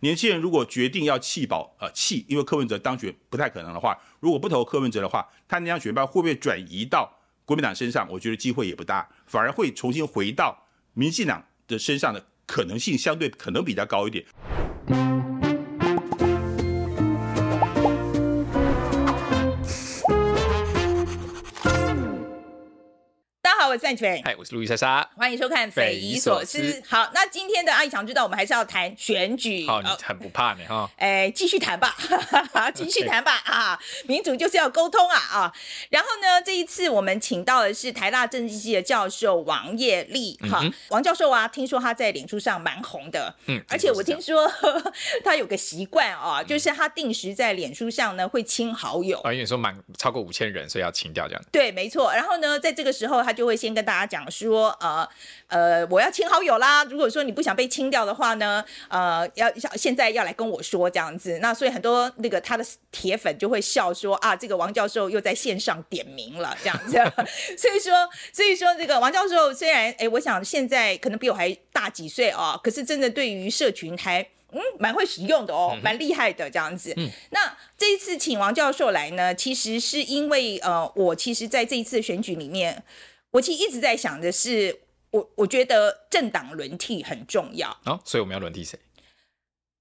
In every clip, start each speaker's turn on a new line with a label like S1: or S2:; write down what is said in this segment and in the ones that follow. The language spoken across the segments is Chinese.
S1: 年轻人如果决定要弃保，呃，弃，因为柯文哲当选不太可能的话，如果不投柯文哲的话，他那张选票会不会转移到国民党身上？我觉得机会也不大，反而会重新回到民进党的身上的可能性相对可能比较高一点。
S2: 我是范琪斐，
S3: 嗨，我是路易莎莎，
S2: 欢迎收看《匪夷所思》。好，那今天的阿姨想知道，我们还是要谈选举。
S3: 好，你很不怕呢，哈。
S2: 哎，继续谈吧，继续谈吧啊！民主就是要沟通啊啊！然后呢，这一次我们请到的是台大政治系的教授王业立。哈，王教授啊，听说他在脸书上蛮红的，嗯，而且我听说 他有个习惯啊，就是他定时在脸书上呢会清好友。
S3: 啊，因为说满超过五千人，所以要清掉这样。
S2: 对，没错。然后呢，在这个时候他就会。先跟大家讲说，呃呃，我要清好友啦。如果说你不想被清掉的话呢，呃，要现在要来跟我说这样子。那所以很多那个他的铁粉就会笑说啊，这个王教授又在线上点名了这样子。所以说，所以说这个王教授虽然哎，我想现在可能比我还大几岁哦，可是真的对于社群还嗯蛮会使用的哦，蛮厉害的这样子。嗯，那这一次请王教授来呢，其实是因为呃，我其实在这一次选举里面。我其实一直在想的是，我我觉得政党轮替很重要
S3: 哦，所以我们要轮替谁？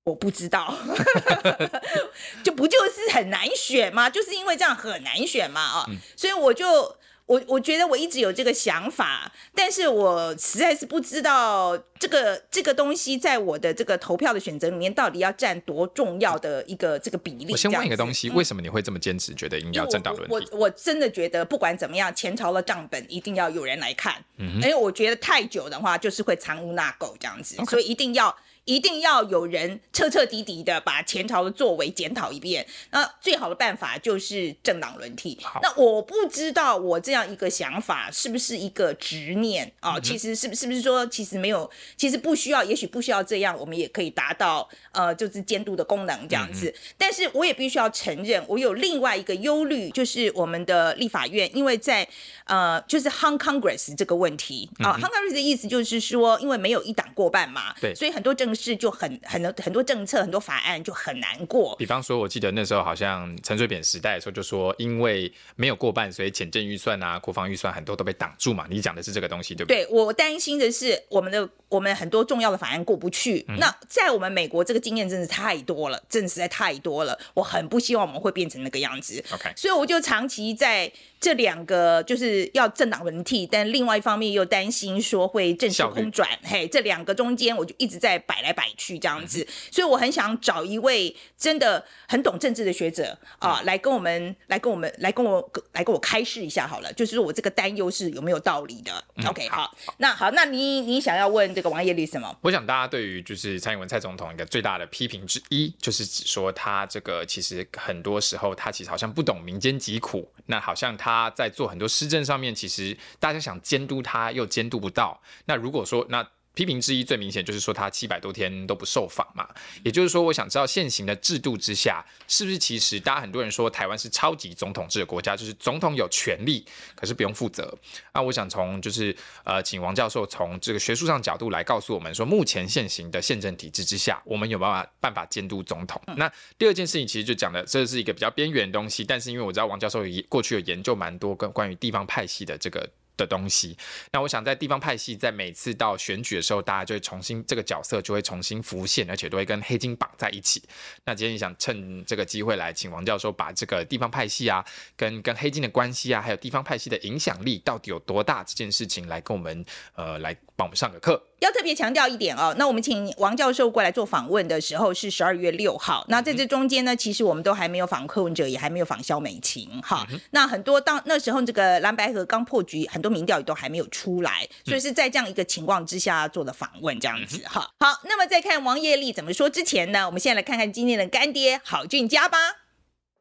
S2: 我不知道 就不就是很难选吗？就是因为这样很难选嘛啊，嗯、所以我就。我我觉得我一直有这个想法，但是我实在是不知道这个这个东西在我的这个投票的选择里面到底要占多重要的一个这个比例。
S3: 我先问一个东西，嗯、为什么你会这么坚持，觉得应该要政党轮替？
S2: 我我，我真的觉得不管怎么样，前朝的账本一定要有人来看，嗯哼，因为我觉得太久的话就是会藏污纳垢这样子.所以一定要。一定要有人彻彻底底的把前朝的作为检讨一遍。那最好的办法就是政党轮替。那我不知道我这样一个想法是不是一个执念啊？嗯、其实是不是不是说其实没有，其实不需要，也许不需要这样，我们也可以达到呃就是监督的功能这样子。嗯、但是我也必须要承认，我有另外一个忧虑，就是我们的立法院，因为在呃就是 Hong Congress 这个问题啊、嗯、哼，Hung Congress 的意思就是说，因为没有一党过半嘛，对，所以很多政事就很很多很多政策很多法案就很难过。
S3: 比方说，我记得那时候好像陈水扁时代的时候就说，因为没有过半，所以减政预算啊、国防预算很多都被挡住嘛。你讲的是这个东西对不对？
S2: 对，我担心的是我们的我们很多重要的法案过不去。嗯、那在我们美国这个经验真的太多了，真的实在太多了。我很不希望我们会变成那个样子。OK，所以我就长期在这两个就是要政党轮替，但另外一方面又担心说会政治空转。嘿，这两个中间我就一直在摆来摆去这样子，嗯、所以我很想找一位真的很懂政治的学者啊，来跟我们来跟我们来跟我来跟我开示一下好了，就是说我这个担忧是有没有道理的。嗯、OK，好，好那好，那你你想要问这个王业立什么？
S3: 我想大家对于就是蔡英文蔡总统一个最大的批评之一，就是指说他这个其实很多时候他其实好像不懂民间疾苦，那好像他在做很多施政上面，其实大家想监督他又监督不到。那如果说那。批评之一最明显就是说他七百多天都不受访嘛，也就是说，我想知道现行的制度之下，是不是其实大家很多人说台湾是超级总统制的国家，就是总统有权利，可是不用负责。那我想从就是呃，请王教授从这个学术上角度来告诉我们说，目前现行的宪政体制之下，我们有办法办法监督总统。那第二件事情其实就讲的这是一个比较边缘的东西，但是因为我知道王教授过去有研究蛮多跟关于地方派系的这个。的东西，那我想在地方派系在每次到选举的时候，大家就会重新这个角色就会重新浮现，而且都会跟黑金绑在一起。那今天想趁这个机会来请王教授把这个地方派系啊，跟跟黑金的关系啊，还有地方派系的影响力到底有多大这件事情来跟我们呃来帮我们上个课。
S2: 要特别强调一点哦，那我们请王教授过来做访问的时候是十二月六号。那在这中间呢，其实我们都还没有访柯文哲，也还没有访萧美琴哈。嗯、那很多当那时候这个蓝白河刚破局，很多民调也都还没有出来，所以是在这样一个情况之下做的访问这样子哈。嗯、好，那么在看王业立怎么说之前呢，我们现在来看看今天的干爹郝俊佳吧。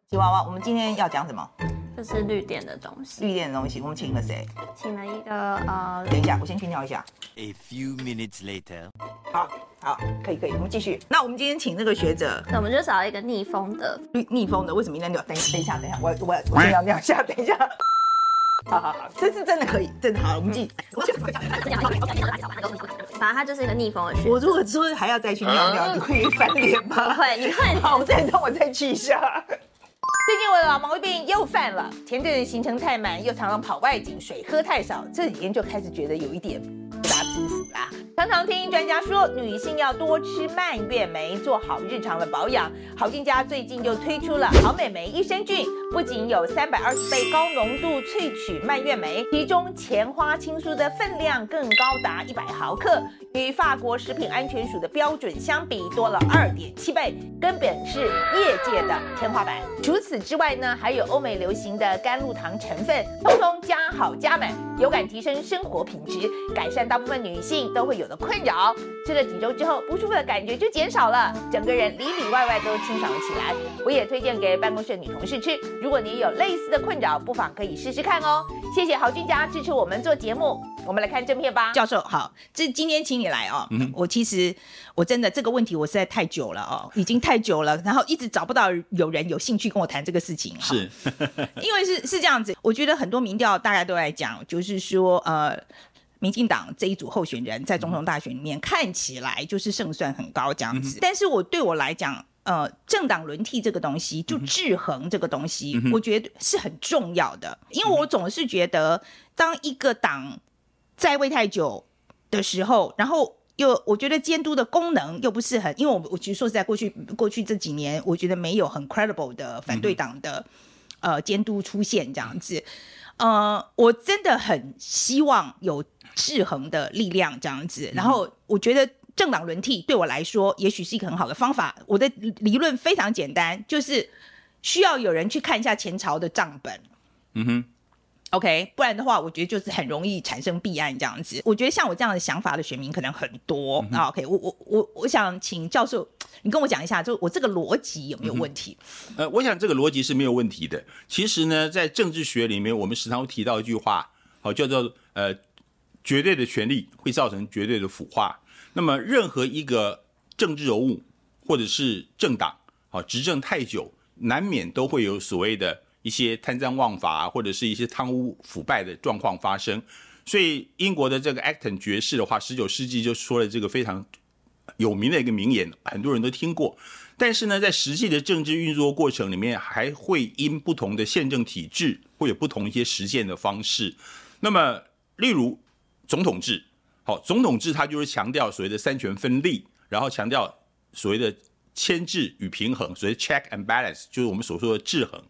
S2: 吉娃娃，我们今天要讲什么？
S4: 就是绿电的东西。绿
S2: 电的东西，我们请了谁？
S4: 请了一个呃，
S2: 等一下，我先去尿一下。
S5: A few minutes later，
S2: 好，好，可以，可以，我们继续。那我们今天请那个学者，
S4: 那我们就找一个逆风的。
S2: 逆逆风的，为什么一定要尿？等，等一下，等一下，我我我先要尿一下，等一下。好好好，这次真的可以，真的好，我们继续。
S4: 反正它就是一个逆风的选择。
S2: 我如果说还要再去尿尿，你会翻脸吗？
S4: 会，你会。
S2: 好，我再让我再去一下。最近我的老毛病又犯了，前阵子行程太满，又常常跑外景，水喝太少，这几天就开始觉得有一点不大舒服啦。常常听专家说，女性要多吃蔓越莓，做好日常的保养。好菌家最近就推出了好美莓益生菌，不仅有三百二十倍高浓度萃取蔓越莓，其中前花青素的分量更高达一百毫克，与法国食品安全署的标准相比多了二点七倍，根本是业界的天花板。除此此之外呢，还有欧美流行的甘露糖成分，通通加好加满，有感提升生活品质，改善大部分女性都会有的困扰，吃了几周之后，不舒服的感觉就减少了，整个人里里外外都清爽了起来。我也推荐给办公室的女同事吃。如果你有类似的困扰，不妨可以试试看哦。谢谢好菌家支持我们做节目。我们来看正片吧。教授好，这今天请你来哦。嗯，我其实我真的这个问题我实在太久了哦，已经太久了，然后一直找不到有人有兴趣跟我谈这个事情。
S1: 是，
S2: 因为是是这样子，我觉得很多民调大概都在讲，就是说呃。民进党这一组候选人，在总统大选里面看起来就是胜算很高这样子，但是我对我来讲，呃，政党轮替这个东西，就制衡这个东西，我觉得是很重要的，因为我总是觉得，当一个党在位太久的时候，然后又我觉得监督的功能又不是很，因为我我其实说实在，过去过去这几年，我觉得没有很 credible 的反对党的呃监督出现这样子，呃，我真的很希望有。制衡的力量这样子，然后我觉得政党轮替对我来说也许是一个很好的方法。我的理论非常简单，就是需要有人去看一下前朝的账本。嗯哼，OK，不然的话，我觉得就是很容易产生弊案这样子。我觉得像我这样的想法的选民可能很多。嗯、OK，我我我我想请教授，你跟我讲一下，就我这个逻辑有没有问题？
S1: 嗯、呃，我想这个逻辑是没有问题的。其实呢，在政治学里面，我们时常会提到一句话，好叫做呃。绝对的权利会造成绝对的腐化。那么，任何一个政治人物或者是政党，好，执政太久，难免都会有所谓的一些贪赃枉法，或者是一些贪污腐败的状况发生。所以，英国的这个 Acton 爵士的话，十九世纪就说了这个非常有名的一个名言，很多人都听过。但是呢，在实际的政治运作过程里面，还会因不同的宪政体制，会有不同一些实践的方式。那么，例如。总统制，好，总统制它就是强调所谓的三权分立，然后强调所谓的牵制与平衡，所谓 check and balance，就是我们所说的制衡。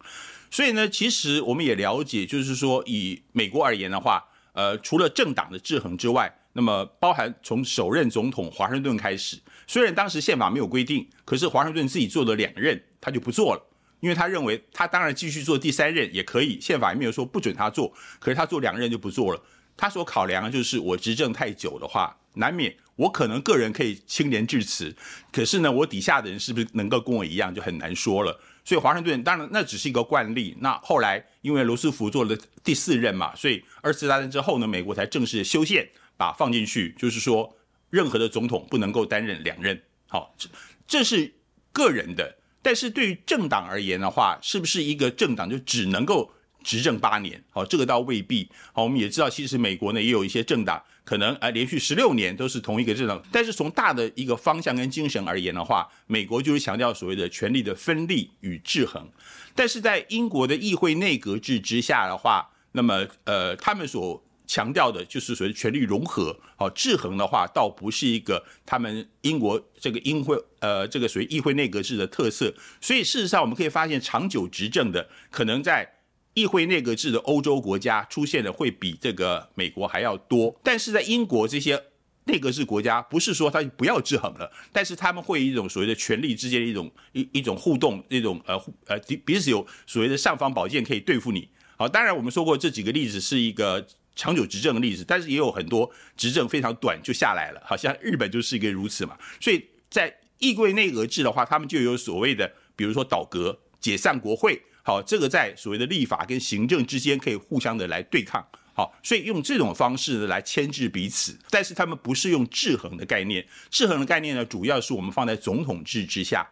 S1: 所以呢，其实我们也了解，就是说以美国而言的话，呃，除了政党的制衡之外，那么包含从首任总统华盛顿开始，虽然当时宪法没有规定，可是华盛顿自己做了两任，他就不做了，因为他认为他当然继续做第三任也可以，宪法也没有说不准他做，可是他做两任就不做了。他所考量的就是，我执政太久的话，难免我可能个人可以清廉致辞，可是呢，我底下的人是不是能够跟我一样，就很难说了。所以华盛顿当然那只是一个惯例。那后来因为罗斯福做了第四任嘛，所以二次大战之后呢，美国才正式修宪，把放进去，就是说任何的总统不能够担任两任。好，这这是个人的，但是对于政党而言的话，是不是一个政党就只能够？执政八年，好，这个倒未必。好，我们也知道，其实美国呢也有一些政党，可能呃连续十六年都是同一个政党。但是从大的一个方向跟精神而言的话，美国就是强调所谓的权力的分立与制衡。但是在英国的议会内阁制之下的话，那么呃他们所强调的就是所谓权力融合。好，制衡的话倒不是一个他们英国这个议会呃这个属于议会内阁制的特色。所以事实上我们可以发现，长久执政的可能在。议会内阁制的欧洲国家出现的会比这个美国还要多，但是在英国这些内阁制国家，不是说他不要制衡了，但是他们会一种所谓的权力之间的一种一一种互动，一种呃呃彼此有所谓的尚方宝剑可以对付你。好，当然我们说过这几个例子是一个长久执政的例子，但是也有很多执政非常短就下来了，好像日本就是一个如此嘛。所以在议会内阁制的话，他们就有所谓的，比如说倒阁、解散国会。好，这个在所谓的立法跟行政之间可以互相的来对抗，好，所以用这种方式呢来牵制彼此，但是他们不是用制衡的概念，制衡的概念呢，主要是我们放在总统制之下，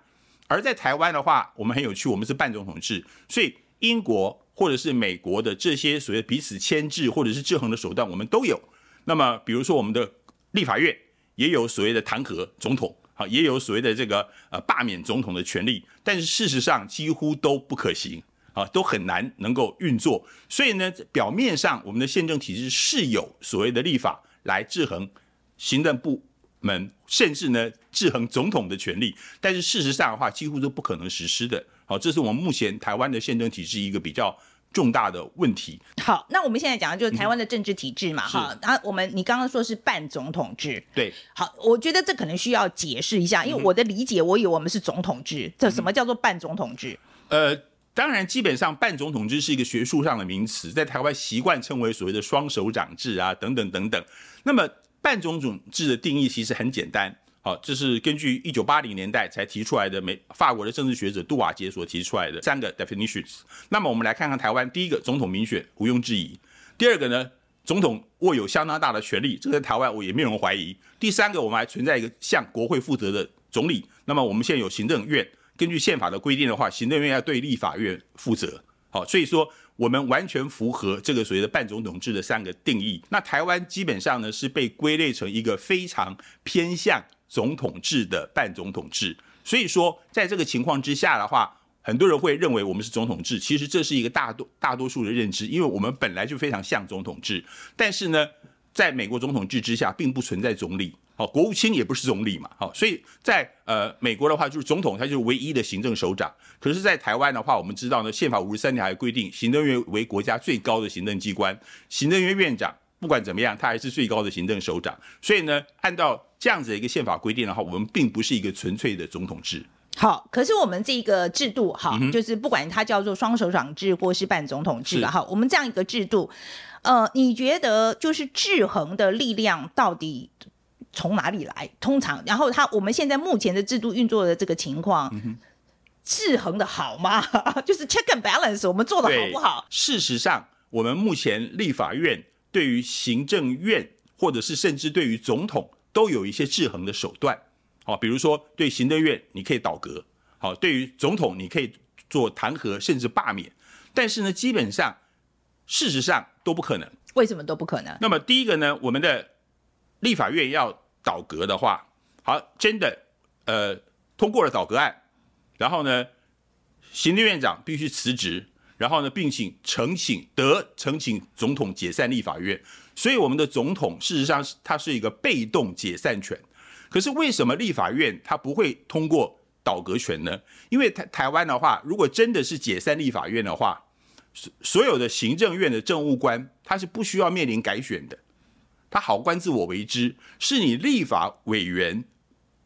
S1: 而在台湾的话，我们很有趣，我们是半总统制，所以英国或者是美国的这些所谓彼此牵制或者是制衡的手段，我们都有。那么，比如说我们的立法院也有所谓的弹劾总统，啊，也有所谓的这个呃罢免总统的权利，但是事实上几乎都不可行，啊，都很难能够运作。所以呢，表面上我们的宪政体制是有所谓的立法来制衡行政部门，甚至呢制衡总统的权利，但是事实上的话，几乎都不可能实施的。好，这是我们目前台湾的宪政体制一个比较重大的问题。
S2: 好，那我们现在讲的就是台湾的政治体制嘛，哈、
S1: 嗯。
S2: 然后我们你刚刚说是半总统制，
S1: 对。
S2: 好，我觉得这可能需要解释一下，因为我的理解，我以为我们是总统制，嗯、这什么叫做半总统制？
S1: 呃，当然，基本上半总统制是一个学术上的名词，在台湾习惯称为所谓的双手掌制啊，等等等等。那么半总统制的定义其实很简单。好，这是根据一九八零年代才提出来的美法国的政治学者杜瓦杰所提出来的三个 definitions。那么我们来看看台湾，第一个总统民选毋庸置疑；第二个呢，总统握有相当大的权力，这个在台湾我也没有人怀疑；第三个，我们还存在一个向国会负责的总理。那么我们现在有行政院，根据宪法的规定的话，行政院要对立法院负责。好，所以说我们完全符合这个所谓的半总统制的三个定义。那台湾基本上呢是被归类成一个非常偏向。总统制的半总统制，所以说在这个情况之下的话，很多人会认为我们是总统制，其实这是一个大多大多数的认知，因为我们本来就非常像总统制。但是呢，在美国总统制之下，并不存在总理，好，国务卿也不是总理嘛，好，所以在呃美国的话，就是总统他就是唯一的行政首长。可是，在台湾的话，我们知道呢，宪法五十三条还规定，行政院为国家最高的行政机关，行政院院长不管怎么样，他还是最高的行政首长。所以呢，按照这样子的一个宪法规定的话，我们并不是一个纯粹的总统制。
S2: 好，可是我们这个制度，哈，
S1: 嗯、
S2: 就是不管它叫做双首长制或是半总统制了，哈，我们这样一个制度，呃，你觉得就是制衡的力量到底从哪里来？通常，然后它我们现在目前的制度运作的这个情况，嗯、制衡的好吗？就是 check and balance，我们做的好不好？
S1: 事实上，我们目前立法院对于行政院。或者是甚至对于总统都有一些制衡的手段，好，比如说对行政院你可以倒阁，好，对于总统你可以做弹劾甚至罢免，但是呢，基本上事实上都不可能。
S2: 为什么都不可能？
S1: 那么第一个呢，我们的立法院要倒阁的话，好，真的呃通过了倒阁案，然后呢，行政院长必须辞职，然后呢，并请呈请得呈请总统解散立法院。所以我们的总统事实上是他是一个被动解散权，可是为什么立法院他不会通过倒阁权呢？因为台台湾的话，如果真的是解散立法院的话，所所有的行政院的政务官他是不需要面临改选的，他好官自我为之，是你立法委员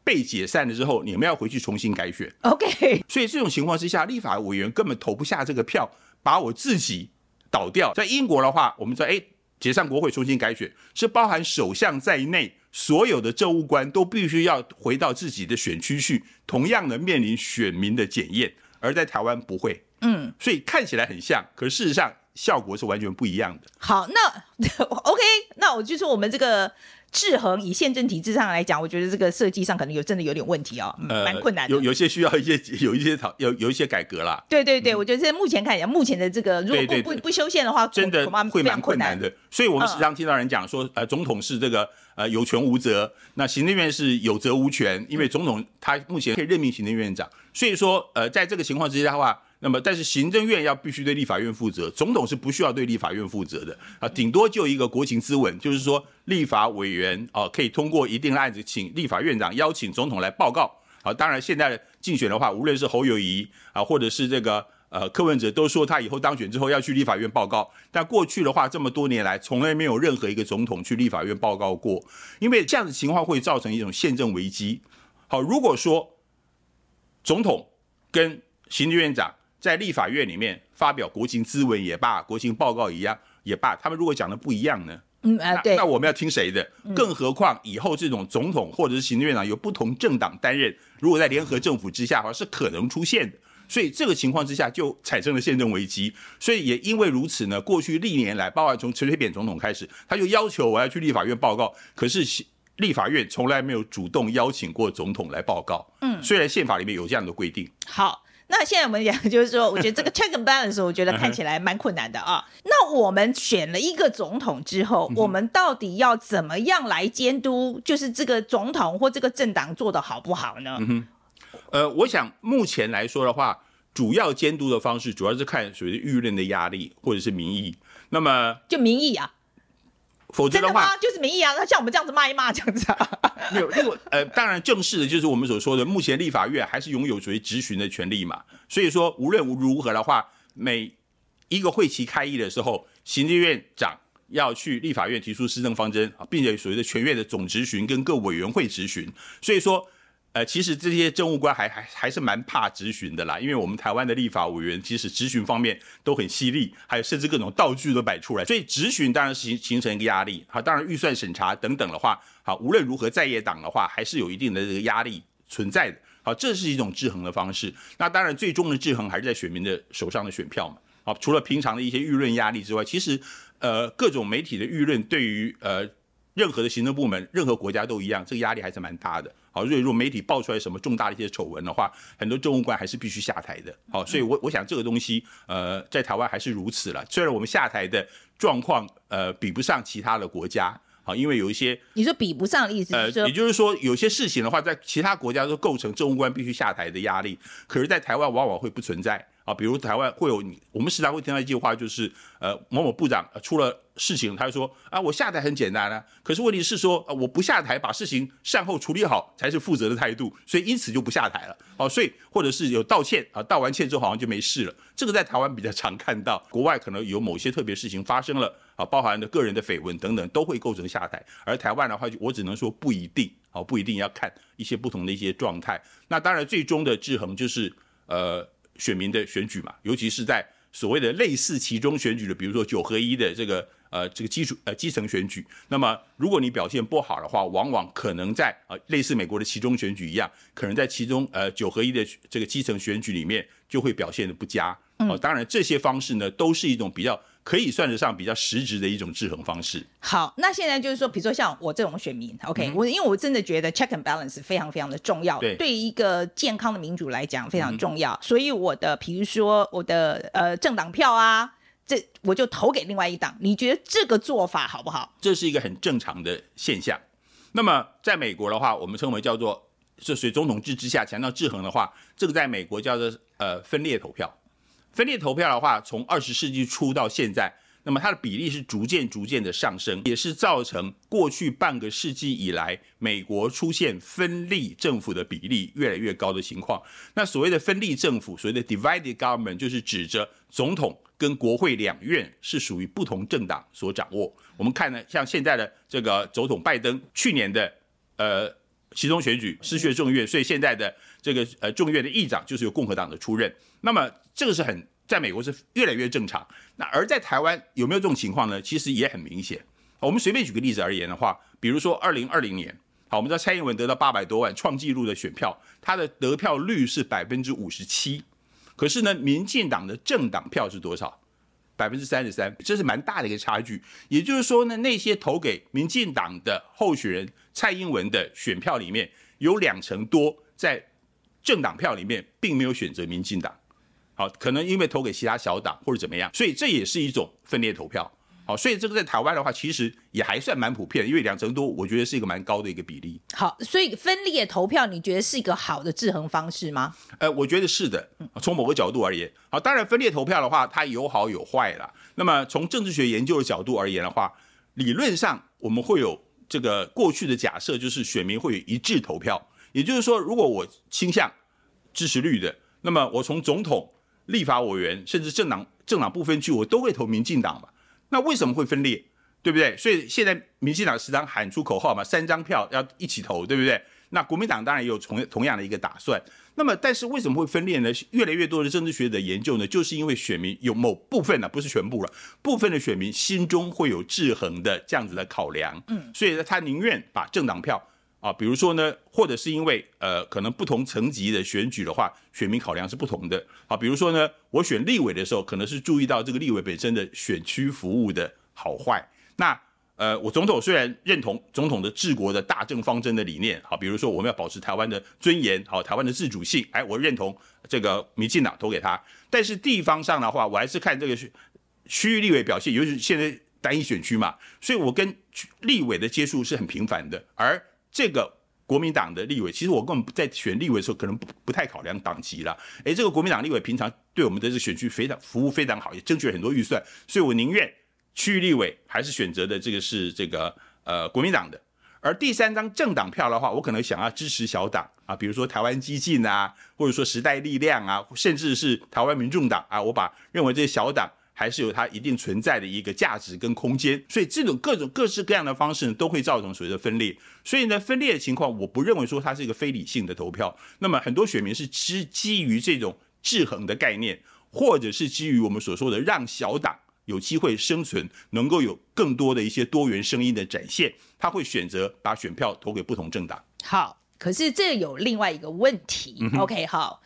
S1: 被解散了之后，你们要回去重新改选。
S2: OK，
S1: 所以这种情况之下，立法委员根本投不下这个票，把我自己倒掉。在英国的话，我们说，哎。解散国会重新改选，是包含首相在内，所有的政务官都必须要回到自己的选区去，同样的面临选民的检验。而在台湾不会，嗯，所以看起来很像，可是事实上效果是完全不一样的。
S2: 好，那 OK，那我就说我们这个。制衡以宪政体制上来讲，我觉得这个设计上可能有真的有点问题哦，蛮、呃、困难的。
S1: 有有些需要一些有一些讨有有一些改革啦。
S2: 对对对，嗯、我觉得现在目前看一下，目前的这个如果不不不修宪的话，
S1: 真的会蛮困难的。所以我们时常听到人讲说，呃，呃总统是这个呃有权无责，那行政院是有责无权，因为总统他目前可以任命行政院长。所以说，呃，在这个情况之下的话。那么，但是行政院要必须对立法院负责，总统是不需要对立法院负责的啊，顶多就一个国情咨文，就是说立法委员啊可以通过一定的案子，请立法院长邀请总统来报告啊。当然，现在竞选的话，无论是侯友谊啊，或者是这个呃柯文哲，都说他以后当选之后要去立法院报告。但过去的话，这么多年来，从来没有任何一个总统去立法院报告过，因为这样的情况会造成一种宪政危机。好，如果说总统跟行政院长在立法院里面发表国情咨文也罢，国情报告一样也罢，他们如果讲的不一样呢？
S2: 嗯啊，对，
S1: 那我们要听谁的？更何况以后这种总统或者是行政院长由不同政党担任，如果在联合政府之下的话，是可能出现的。所以这个情况之下就产生了宪政危机。所以也因为如此呢，过去历年来，包括从陈水扁总统开始，他就要求我要去立法院报告，可是立法院从来没有主动邀请过总统来报告。嗯，虽然宪法里面有这样的规定。
S2: 好。那现在我们讲就是说，我觉得这个 check and balance，我觉得看起来蛮困难的啊。那我们选了一个总统之后，我们到底要怎么样来监督，就是这个总统或这个政党做的好不好呢？
S1: 嗯，呃，我想目前来说的话，主要监督的方式主要是看所谓的舆论的压力或者是民意。那么
S2: 就民意啊。
S1: 否则的话，
S2: 的就是民意啊。他像我们这样子骂一骂，这样子啊，
S1: 没有如果呃，当然正式的就是我们所说的，目前立法院还是拥有属于质询的权利嘛。所以说，无论如何的话，每一个会期开议的时候，行政院长要去立法院提出施政方针啊，并且所谓的全院的总质询跟各委员会质询。所以说。呃，其实这些政务官还还还是蛮怕质询的啦，因为我们台湾的立法委员其实质询方面都很犀利，还有甚至各种道具都摆出来，所以质询当然形形成一个压力。好，当然预算审查等等的话，好，无论如何在野党的话还是有一定的这个压力存在的。好，这是一种制衡的方式。那当然最终的制衡还是在选民的手上的选票嘛。好，除了平常的一些舆论压力之外，其实呃各种媒体的舆论对于呃任何的行政部门、任何国家都一样，这个压力还是蛮大的。好，所以如果媒体爆出来什么重大的一些丑闻的话，很多政务官还是必须下台的。好，所以我我想这个东西，呃，在台湾还是如此了。虽然我们下台的状况，呃，比不上其他的国家，好，因为有一些
S2: 你说比不上的意思，
S1: 呃，也就是说有些事情的话，在其他国家都构成政务官必须下台的压力，可是，在台湾往往会不存在。啊，比如台湾会有你，我们时常会听到一句话，就是呃，某某部长出了事情，他就说啊，我下台很简单啊，可是问题是说，啊，我不下台，把事情善后处理好才是负责的态度，所以因此就不下台了。哦，所以或者是有道歉啊，道完歉之后好像就没事了。这个在台湾比较常看到，国外可能有某些特别事情发生了啊，包含的个人的绯闻等等，都会构成下台。而台湾的话，我只能说不一定，哦，不一定要看一些不同的一些状态。那当然，最终的制衡就是呃。选民的选举嘛，尤其是在所谓的类似其中选举的，比如说九合一的这个呃这个基础呃基层选举，那么如果你表现不好的话，往往可能在呃类似美国的其中选举一样，可能在其中呃九合一的这个基层选举里面就会表现的不佳。哦，当然这些方式呢，都是一种比较。可以算得上比较实质的一种制衡方式。
S2: 好，那现在就是说，比如说像我这种选民，OK，、嗯、我因为我真的觉得 check and balance 非常非常的重要，对，对于一个健康的民主来讲非常重要。嗯、所以我的，比如说我的呃政党票啊，这我就投给另外一党。你觉得这个做法好不好？
S1: 这是一个很正常的现象。那么在美国的话，我们称为叫做是属于总统制之下强调制衡的话，这个在美国叫做呃分裂投票。分裂投票的话，从二十世纪初到现在，那么它的比例是逐渐逐渐的上升，也是造成过去半个世纪以来美国出现分立政府的比例越来越高的情况。那所谓的分立政府，所谓的 divided government，就是指着总统跟国会两院是属于不同政党所掌握。我们看呢，像现在的这个总统拜登，去年的呃其中选举失去了众议院，所以现在的这个呃众议院的议长就是由共和党的出任。那么这个是很在美国是越来越正常。那而在台湾有没有这种情况呢？其实也很明显。我们随便举个例子而言的话，比如说二零二零年，好，我们知道蔡英文得到八百多万创纪录的选票，他的得票率是百分之五十七。可是呢，民进党的政党票是多少？百分之三十三，这是蛮大的一个差距。也就是说呢，那些投给民进党的候选人蔡英文的选票里面，有两成多在政党票里面并没有选择民进党。好，可能因为投给其他小党或者怎么样，所以这也是一种分裂投票。好，所以这个在台湾的话，其实也还算蛮普遍，因为两成多，我觉得是一个蛮高的一个比例。
S2: 好，所以分裂投票，你觉得是一个好的制衡方式吗？
S1: 呃，我觉得是的。从某个角度而言，好，当然分裂投票的话，它有好有坏啦。那么从政治学研究的角度而言的话，理论上我们会有这个过去的假设，就是选民会有一致投票，也就是说，如果我倾向支持绿的，那么我从总统。立法委员甚至政党政党不分区，我都会投民进党嘛？那为什么会分裂？对不对？所以现在民进党时常喊出口号嘛，三张票要一起投，对不对？那国民党当然也有同同样的一个打算。那么，但是为什么会分裂呢？越来越多的政治学者研究呢，就是因为选民有某部分呢，不是全部了，部分的选民心中会有制衡的这样子的考量，嗯，所以呢，他宁愿把政党票。啊，比如说呢，或者是因为呃，可能不同层级的选举的话，选民考量是不同的。啊，比如说呢，我选立委的时候，可能是注意到这个立委本身的选区服务的好坏。那呃，我总统虽然认同总统的治国的大政方针的理念，好，比如说我们要保持台湾的尊严，好，台湾的自主性，哎，我认同这个民进党投给他，但是地方上的话，我还是看这个区区域立委表现，尤其是现在单一选区嘛，所以我跟立委的接触是很频繁的，而这个。国民党的立委，其实我根本不在选立委的时候，可能不不太考量党籍了。诶，这个国民党立委平常对我们的这个选区非常服务非常好，也争取了很多预算，所以我宁愿区域立委还是选择的这个是这个呃国民党的。而第三张政党票的话，我可能想要支持小党啊，比如说台湾激进啊，或者说时代力量啊，甚至是台湾民众党啊，我把认为这些小党。还是有它一定存在的一个价值跟空间，所以这种各种各式各样的方式呢，都会造成所谓的分裂。所以呢，分裂的情况，我不认为说它是一个非理性的投票。那么很多选民是基基于这种制衡的概念，或者是基于我们所说的让小党有机会生存，能够有更多的一些多元声音的展现，他会选择把选票投给不同政党。
S2: 好，可是这有另外一个问题。嗯、OK，好。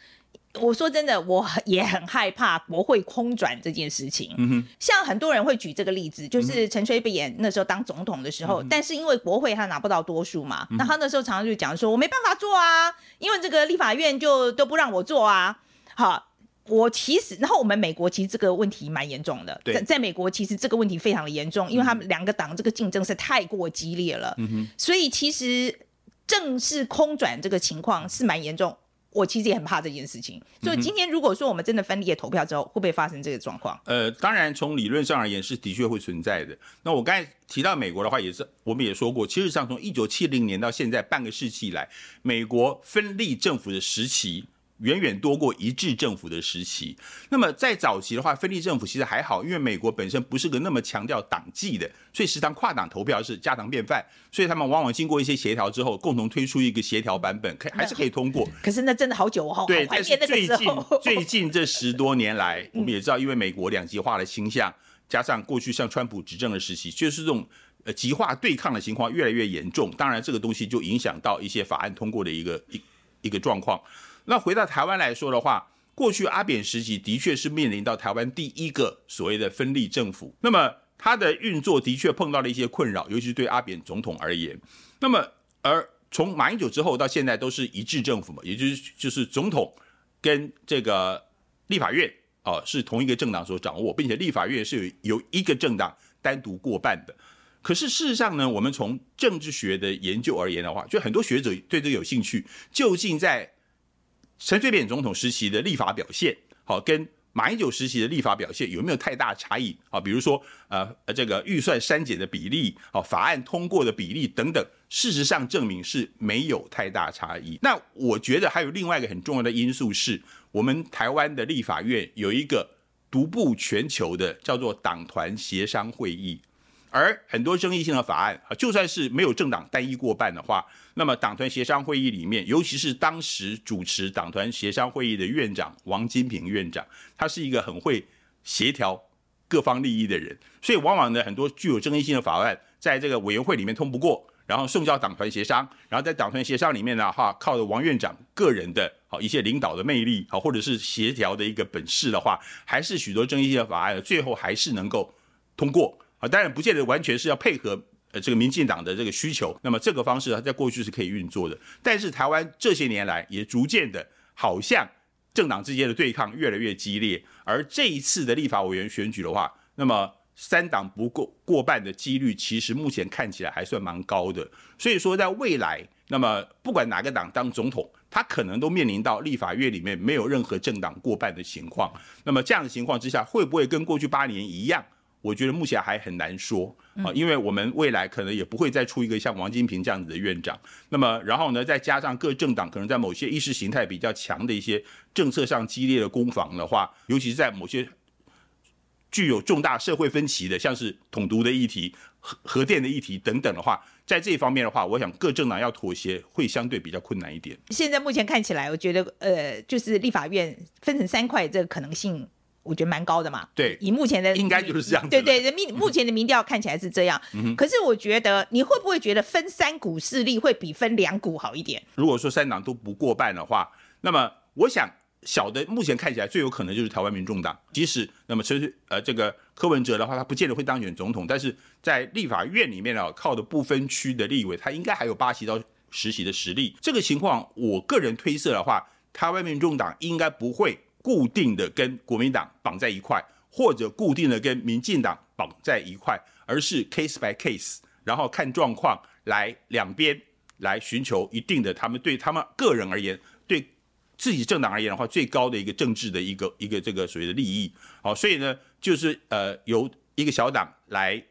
S2: 我说真的，我也很害怕国会空转这件事情。像很多人会举这个例子，就是陈水扁那时候当总统的时候，嗯、但是因为国会他拿不到多数嘛，嗯、那他那时候常常就讲说，我没办法做啊，因为这个立法院就都不让我做啊。好，我其实，然后我们美国其实这个问题蛮严重的，在在美国其实这个问题非常的严重，因为他们两个党这个竞争是太过激烈了。所以其实正式空转这个情况是蛮严重。我其实也很怕这件事情，所以今天如果说我们真的分裂投票之后，会不会发生这个状况？
S1: 呃，当然从理论上而言是的确会存在的。那我刚才提到美国的话，也是我们也说过，其实上从一九七零年到现在半个世纪以来，美国分立政府的时期。远远多过一致政府的时期。那么在早期的话，分立政府其实还好，因为美国本身不是个那么强调党纪的，所以时常跨党投票是家常便饭。所以他们往往经过一些协调之后，共同推出一个协调版本，可还是可以通过。
S2: 可是那真的好久哦，
S1: 对，但是最近 最近这十多年来，我们也知道，因为美国两极化的倾向，加上过去像川普执政的时期，就是这种呃极化对抗的情况越来越严重。当然，这个东西就影响到一些法案通过的一个一一个状况。那回到台湾来说的话，过去阿扁时期的确是面临到台湾第一个所谓的分立政府，那么它的运作的确碰到了一些困扰，尤其是对阿扁总统而言。那么而从马英九之后到现在都是一致政府嘛，也就是就是总统跟这个立法院啊是同一个政党所掌握，并且立法院是有由一个政党单独过半的。可是事实上呢，我们从政治学的研究而言的话，就很多学者对这个有兴趣，究竟在陈水扁总统时期的立法表现，好，跟马英九时期的立法表现有没有太大差异？啊，比如说，呃，这个预算删减的比例，啊，法案通过的比例等等，事实上证明是没有太大差异。那我觉得还有另外一个很重要的因素是，我们台湾的立法院有一个独步全球的叫做党团协商会议。而很多争议性的法案啊，就算是没有政党单一过半的话，那么党团协商会议里面，尤其是当时主持党团协商会议的院长王金平院长，他是一个很会协调各方利益的人，所以往往呢，很多具有争议性的法案在这个委员会里面通不过，然后送交党团协商，然后在党团协商里面的话，靠着王院长个人的好一些领导的魅力好，或者是协调的一个本事的话，还是许多争议性的法案最后还是能够通过。啊，当然不见得完全是要配合呃这个民进党的这个需求，那么这个方式它在过去是可以运作的，但是台湾这些年来也逐渐的，好像政党之间的对抗越来越激烈，而这一次的立法委员选举的话，那么三党不过过半的几率，其实目前看起来还算蛮高的，所以说在未来，那么不管哪个党当总统，他可能都面临到立法院里面没有任何政党过半的情况，那么这样的情况之下，会不会跟过去八年一样？我觉得目前还很难说。啊，因为我们未来可能也不会再出一个像王金平这样子的院长。那么，然后呢，再加上各政党可能在某些意识形态比较强的一些政策上激烈的攻防的话，尤其是在某些具有重大社会分歧的，像是统独的议题、核核电的议题等等的话，在这一方面的话，我想各政党要妥协会相对比较困难一点。
S2: 现在目前看起来，我觉得呃，就是立法院分成三块这个可能性。我觉得蛮高的嘛，
S1: 对，
S2: 以目前的
S1: 应该就是这样，
S2: 对对，民目前的民调看起来是这样。嗯，可是我觉得你会不会觉得分三股势力会比分两股好一点？
S1: 如果说三党都不过半的话，那么我想小的目前看起来最有可能就是台湾民众党，即使那么陈呃这个柯文哲的话，他不见得会当选总统，但是在立法院里面啊，靠的不分区的立委，他应该还有八席到十席的实力。这个情况，我个人推测的话，台湾民众党应该不会固定的跟国民党绑在一块，或者固定的跟民进党绑在一块，而是 case by case，然后看状况来两边来寻求一定的他们对他们个人而言对。自己政党而言的话，最高的一个政治的一个一个这个所谓的利益，好，所以呢，就是呃由一个小党来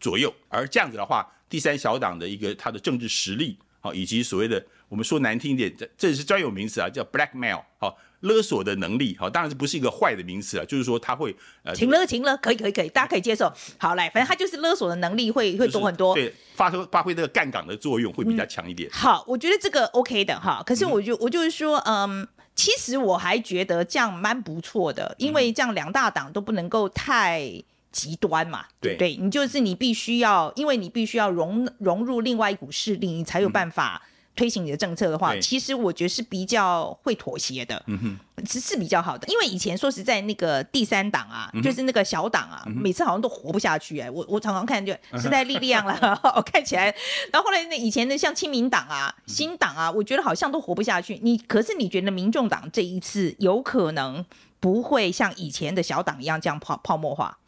S1: 左右，而这样子的话，第三小党的一个他的政治实力，好，以及所谓的我们说难听一点，这这是专有名词啊，叫 blackmail，好，勒索的能力，好，当然这不是一个坏的名词啊，就是说他会呃，
S2: 情勒情勒，可以可以可以，大家可以接受。好，来，反正他就是勒索的能力会会多很多。
S1: 对。发挥发挥这个杠杆的作用会比较强一点。
S2: 嗯。好，我觉得这个 OK 的哈。可是我就我就是说，嗯，其实我还觉得这样蛮不错的，因为这样两大党都不能够太极端嘛。对，对，你就是你必须要，因为你必须要融融入另外一股势力，你才有办法。推行你的政策的话，其实我觉得是比较会妥协的，嗯哼，是是比较好的。因为以前说实在，那个第三党啊，嗯、就是那个小党啊、嗯，每次好像都活不下去哎、欸。我我常常看就时代力量了，看起来，然后后来那以前的像亲民党啊、新党啊，我觉得好像都活不下去。你可是你觉得民众党这一次有可能不会像以前的小党一样这样泡泡沫化？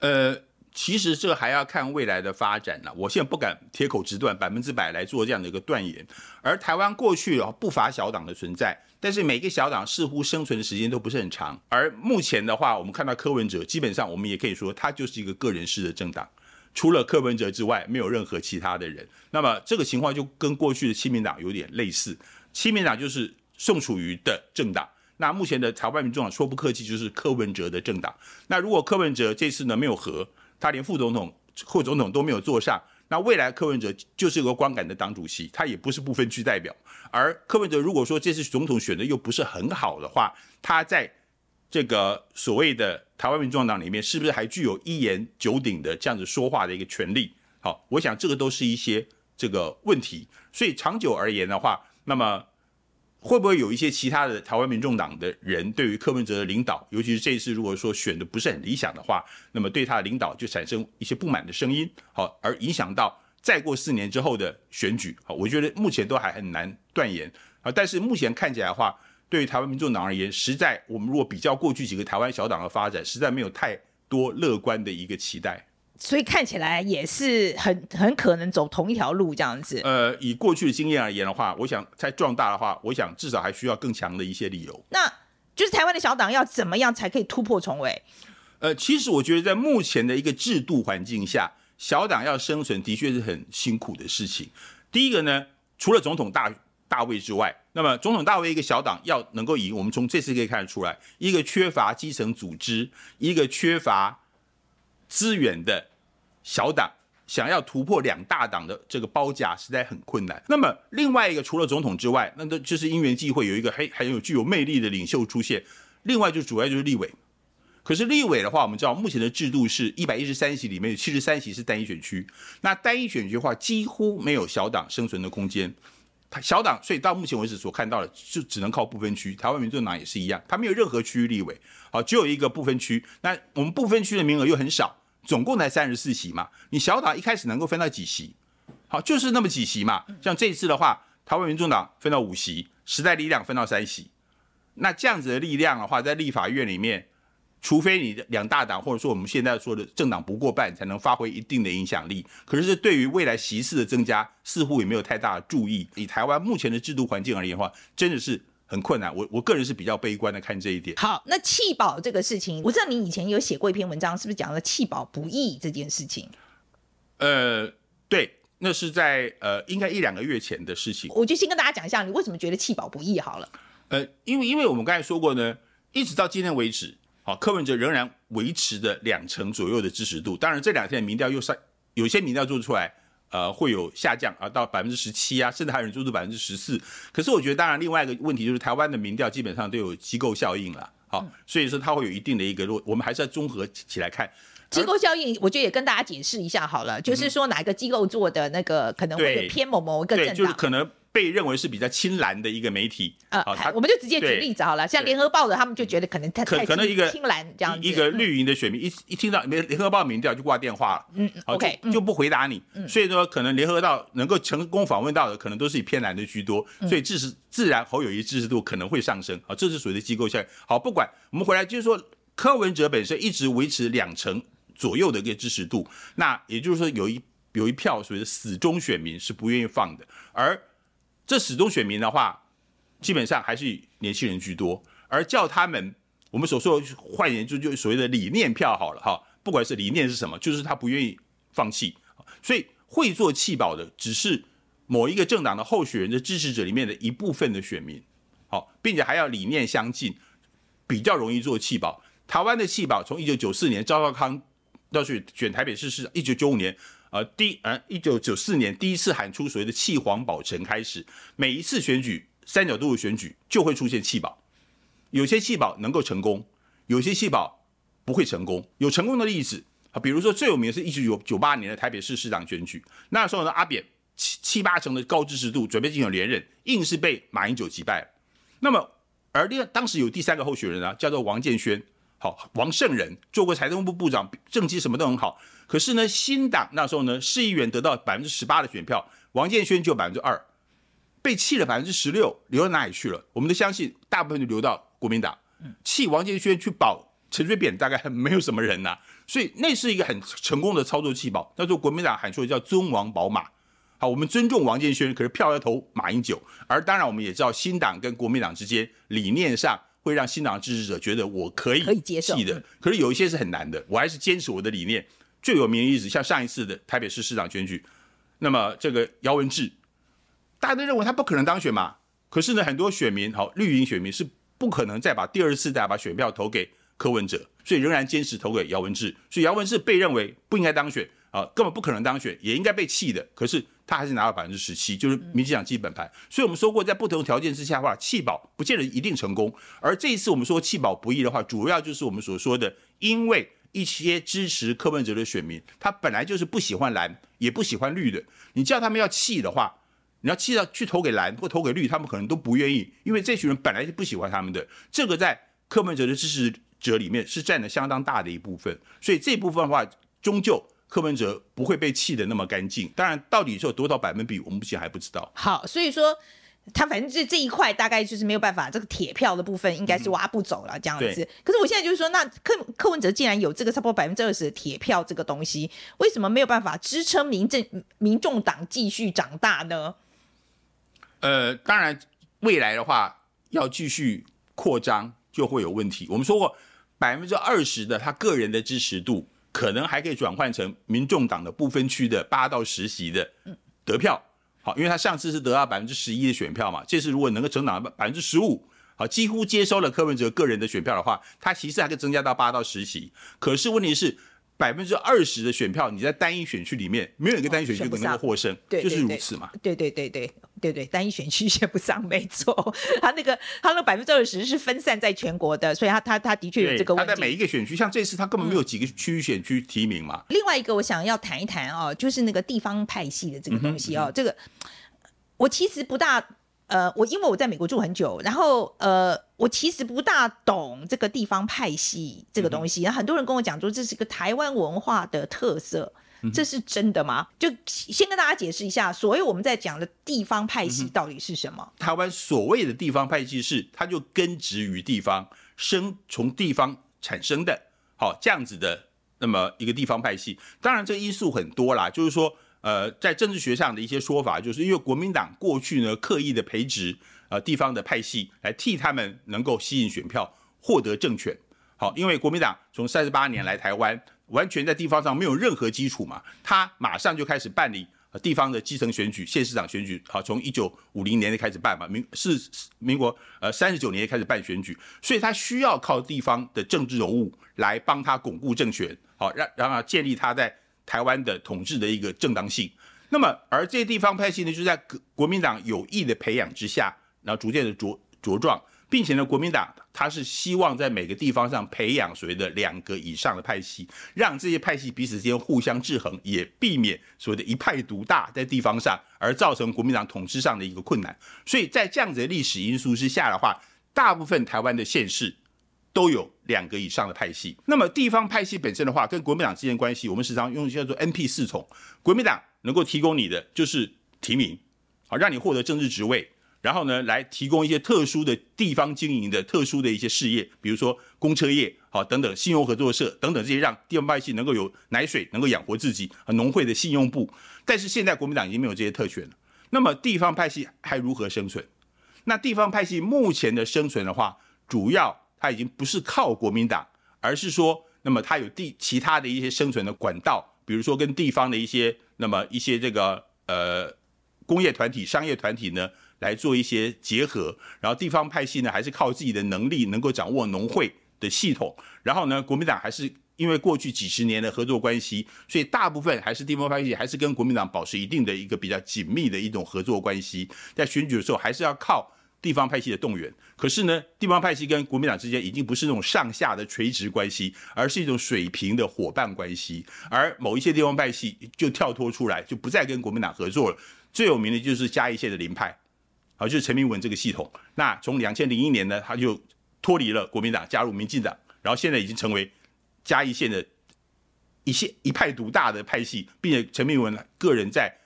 S1: 呃。其实这还要看未来的发展了，我现在不敢铁口直断百分之百来做这样的一个断言。而台湾过去啊不乏小党的存在，但是每个小党似乎生存的时间都不是很长。而目前的话，我们看到柯文哲，基本上我们也可以说他就是一个个人式的政党，除了柯文哲之外，没有任何其他的人。那么这个情况就跟过去的亲民党有点类似，亲民党就是宋楚瑜的政党，那目前的台湾民众党说不客气就是柯文哲的政党。那如果柯文哲这次呢没有和，他连副总统、副总统都没有坐上，那未来柯文哲就是一个光杆的党主席，他也不是不分区代表。而柯文哲如果说这次总统选的又不是很好的话，他在这个所谓的台湾民众党里面，是不是还具有一言九鼎的这样子说话的一个权利？好，我想这个都是一些这个问题。所以长久而言的话，那么。会不会有一些其他的台湾民众党的人对于柯文哲的领导，尤其是这一次如果说选的不是很理想的话，那么对他的领导就产生一些不满的声音，好，而影响到再过四年之后的选举，好，我觉得目前都还很难断言啊。但是目前看起来的话，对于台湾民众党而言，实在我们如果比较过去几个台湾小党的发展，实在没有太多乐观的一个期待。
S2: 所以看起来也是很很可能走同一条路这样子。
S1: 呃，以过去的经验而言的话，我想再壮大的话，我想至少还需要更强的一些理由。
S2: 那就是台湾的小党要怎么样才可以突破重围？
S1: 呃，其实我觉得在目前的一个制度环境下，小党要生存的确是很辛苦的事情。第一个呢，除了总统大大位之外，那么总统大位一个小党要能够赢，我们从这次可以看得出来，一个缺乏基层组织，一个缺乏。资源的小党想要突破两大党的这个包夹，实在很困难。那么另外一个，除了总统之外，那都就是因缘际会有一个很很有具有魅力的领袖出现。另外就主要就是立委。可是立委的话，我们知道目前的制度是一百一十三席里面有七十三席是单一选区，那单一选区的话几乎没有小党生存的空间。小党所以到目前为止所看到的就只能靠不分区。台湾民众党也是一样，它没有任何区域立委，好，只有一个不分区。那我们不分区的名额又很少。总共才三十四席嘛，你小党一开始能够分到几席？好，就是那么几席嘛。像这一次的话，台湾民众党分到五席，时代力量分到三席。那这样子的力量的话，在立法院里面，除非你的两大党或者说我们现在说的政党不过半，才能发挥一定的影响力。可是这对于未来席次的增加，似乎也没有太大的注意。以台湾目前的制度环境而言的话，真的是。很困难，我我个人是比较悲观的看这一点。
S2: 好，那弃保这个事情，我知道你以前有写过一篇文章，是不是讲了弃保不易这件事情？
S1: 呃，对，那是在呃，应该一两个月前的事情。
S2: 我就先跟大家讲一下，你为什么觉得弃保不易好了。
S1: 呃，因为因为我们刚才说过呢，一直到今天为止，好，柯文哲仍然维持着两成左右的支持度。当然，这两天的民调又上，有些民调做出来。呃，会有下降啊，到百分之十七啊，甚至还有人做出百分之十四。可是我觉得，当然另外一个问题就是，台湾的民调基本上都有机构效应了，好、嗯，所以说它会有一定的一个落，我们还是要综合起来看。
S2: 机构效应，我觉得也跟大家解释一下好了，就是说哪一个机构做的那个可能会偏某某一个政党，
S1: 对，就是可能被认为是比较亲蓝的一个媒体，
S2: 呃，
S1: 好他
S2: 我们就直接举例子好了，像联合报的，他们就觉得可能太太
S1: 可可能一个
S2: 亲蓝这样子，
S1: 一个绿营的选民一一听到联联合报民调就挂电话了，
S2: 嗯
S1: 好
S2: ，OK，
S1: 就就不回答你，所以说可能联合到能够成功访问到的，可能都是以偏蓝的居多，所以支持自然侯友谊支持度可能会上升，啊，这是属于的机构效应。好，不管我们回来就是说，柯文哲本身一直维持两成左右的一个支持度，那也就是说有一有一票所谓的死忠选民是不愿意放的，而这始终选民的话，基本上还是年轻人居多，而叫他们，我们所说的换言之，就所谓的理念票好了哈，不管是理念是什么，就是他不愿意放弃，所以会做弃保的只是某一个政党的候选人的支持者里面的一部分的选民，好，并且还要理念相近，比较容易做弃保。台湾的弃保从一九九四年赵少康要去选台北市市长，一九九五年。呃，第呃，一九九四年第一次喊出所谓的弃黄保陈开始，每一次选举三角度的选举就会出现弃保，有些弃保能够成功，有些弃保不会成功。有成功的例子啊，比如说最有名的是一九九八年的台北市市长选举，那时候呢，阿扁七七八成的高支持度准备进行连任，硬是被马英九击败了。那么而另当时有第三个候选人啊，叫做王建煊，好，王圣仁做过财政部部长，政绩什么都很好。可是呢，新党那时候呢，市议员得到百分之十八的选票，王建煊就有百分之二，被弃了百分之十六，流到哪里去了？我们都相信，大部分就流到国民党。弃王建煊去保陈水扁，大概没有什么人呐、啊。所以那是一个很成功的操作弃保。那时候国民党喊出的叫尊王保马，好，我们尊重王建煊，可是票要投马英九。而当然，我们也知道新党跟国民党之间理念上会让新党支持者觉得我可以
S2: 可以接受
S1: 的，可是有一些是很难的，我还是坚持我的理念。最有名的例子，像上一次的台北市市长选举，那么这个姚文智，大家都认为他不可能当选嘛。可是呢，很多选民，好绿营选民是不可能再把第二次再把选票投给柯文哲，所以仍然坚持投给姚文智。所以姚文智被认为不应该当选啊，根本不可能当选，也应该被弃的。可是他还是拿到百分之十七，就是民进党基本盘。所以我们说过，在不同条件之下的话，弃保不见得一定成功。而这一次我们说弃保不易的话，主要就是我们所说的，因为。一些支持柯文哲的选民，他本来就是不喜欢蓝，也不喜欢绿的。你叫他们要弃的话，你要弃到去投给蓝或投给绿，他们可能都不愿意，因为这群人本来就不喜欢他们的。这个在柯文哲的支持者里面是占了相当大的一部分，所以这部分的话，终究柯文哲不会被气得那么干净。当然，到底是有多少百分比，我们目前还不知道。
S2: 好，所以说。他反正这这一块大概就是没有办法，这个铁票的部分应该是挖不走了这样子。嗯、可是我现在就是说，那柯柯文哲既然有这个差不多百分之二十的铁票这个东西，为什么没有办法支撑民政民众党继续长大呢？
S1: 呃，当然未来的话要继续扩张就会有问题。我们说过，百分之二十的他个人的支持度，可能还可以转换成民众党的不分区的八到十席的得票。好，因为他上次是得到百分之十一的选票嘛，这次如果能够成长到百分之十五，好，几乎接收了柯文哲个人的选票的话，他其实还可以增加到八到十席。可是问题是，百分之二十的选票你在单一选区里面没有一个单一选区能够获胜，
S2: 对，
S1: 就是如此嘛。
S2: 对对对对对对，单一选区选不上，没错。他那个他那百分之二十是分散在全国的，所以他他他的确有这个问题。
S1: 他在每一个选区，像这次他根本没有几个区域选区提名嘛。
S2: 另外一个我想要谈一谈哦，就是那个地方派系的这个东西哦，这个。我其实不大，呃，我因为我在美国住很久，然后呃，我其实不大懂这个地方派系这个东西。然后很多人跟我讲说，这是个台湾文化的特色，这是真的吗？就先跟大家解释一下，所谓我们在讲的地方派系到底是什么？
S1: 台湾所谓的地方派系是，它就根植于地方，生从地方产生的，好这样子的那么一个地方派系。当然，这个因素很多啦，就是说。呃，在政治学上的一些说法，就是因为国民党过去呢刻意的培植呃地方的派系，来替他们能够吸引选票，获得政权。好，因为国民党从三十八年来台湾，完全在地方上没有任何基础嘛，他马上就开始办理地方的基层选举、县市长选举。好，从一九五零年就开始办嘛，民是民国呃三十九年开始办选举，所以他需要靠地方的政治人物来帮他巩固政权，好让让他建立他在。台湾的统治的一个正当性，那么而这些地方派系呢，就在国民党有意的培养之下，然后逐渐的茁茁壮。并且呢，国民党他是希望在每个地方上培养所谓的两个以上的派系，让这些派系彼此之间互相制衡，也避免所谓的一派独大在地方上而造成国民党统治上的一个困难。所以在这样子的历史因素之下的话，大部分台湾的县市都有两个以上的派系。那么地方派系本身的话，跟国民党之间关系，我们时常用叫做 NP 四从，国民党能够提供你的就是提名，好让你获得政治职位。然后呢，来提供一些特殊的地方经营的特殊的一些事业，比如说公车业，好等等，信用合作社等等这些，让地方派系能够有奶水，能够养活自己。啊，农会的信用部，但是现在国民党已经没有这些特权了。那么地方派系还如何生存？那地方派系目前的生存的话，主要它已经不是靠国民党，而是说，那么它有地其他的一些生存的管道，比如说跟地方的一些，那么一些这个呃工业团体、商业团体呢。来做一些结合，然后地方派系呢，还是靠自己的能力能够掌握农会的系统，然后呢，国民党还是因为过去几十年的合作关系，所以大部分还是地方派系还是跟国民党保持一定的一个比较紧密的一种合作关系，在选举的时候还是要靠地方派系的动员。可是呢，地方派系跟国民党之间已经不是那种上下的垂直关系，而是一种水平的伙伴关系，而某一些地方派系就跳脱出来，就不再跟国民党合作了。最有名的就是嘉义县的林派。好，就是陈明文这个系统。那从两千零一年呢，他就脱离了国民党，加入民进党，然后现在已经成为嘉义县的一线一派独大的派系，并且陈明文个人在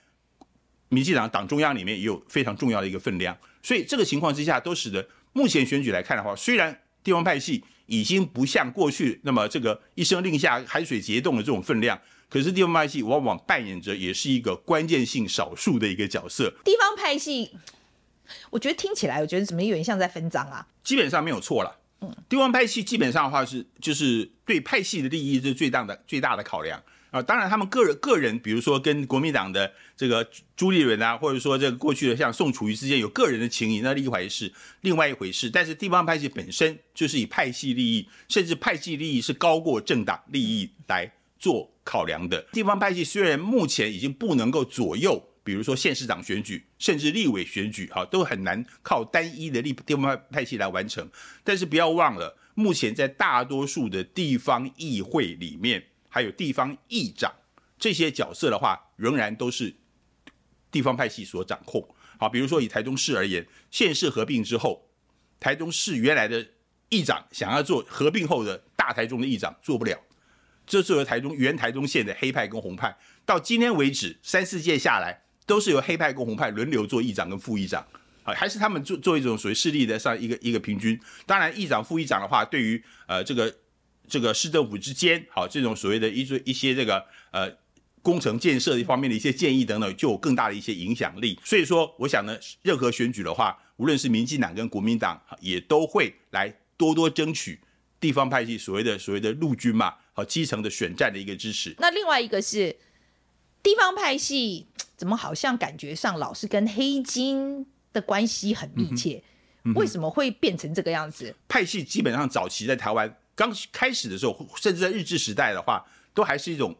S1: 民进党党中央里面也有非常重要的一个分量。所以这个情况之下，都使得目前选举来看的话，虽然地方派系已经不像过去那么这个一声令下海水结冻的这种分量，可是地方派系往往扮演着也是一个关键性少数的一个角色。
S2: 地方派系。我觉得听起来，我觉得怎么有点像在分赃啊？
S1: 基本上没有错了。嗯，地方派系基本上的话是，就是对派系的利益是最大的最大的考量当然，他们个人个人，比如说跟国民党的这个朱立伦啊，或者说这个过去的像宋楚瑜之间有个人的情谊，那另一回事，另外一回事。但是地方派系本身就是以派系利益，甚至派系利益是高过政党利益来做考量的。地方派系虽然目前已经不能够左右。比如说县市长选举，甚至立委选举，哈，都很难靠单一的立地方派系来完成。但是不要忘了，目前在大多数的地方议会里面，还有地方议长这些角色的话，仍然都是地方派系所掌控。好，比如说以台中市而言，县市合并之后，台中市原来的议长想要做合并后的大台中的议长，做不了。这是由台中原台中县的黑派跟红派，到今天为止三四届下来。都是由黑派跟红派轮流做议长跟副议长，啊，还是他们做做一种属于势力的上一个一个平均。当然，议长副议长的话，对于呃这个这个市政府之间，好这种所谓的一些一些这个呃工程建设一方面的一些建议等等，就有更大的一些影响力。所以说，我想呢，任何选举的话，无论是民进党跟国民党，也都会来多多争取地方派系所谓的所谓的陆军嘛，好基层的选战的一个支持。
S2: 那另外一个是地方派系。怎么好像感觉上老是跟黑金的关系很密切？为什么会变成这个样子？
S1: 派系基本上早期在台湾刚开始的时候，甚至在日治时代的话，都还是一种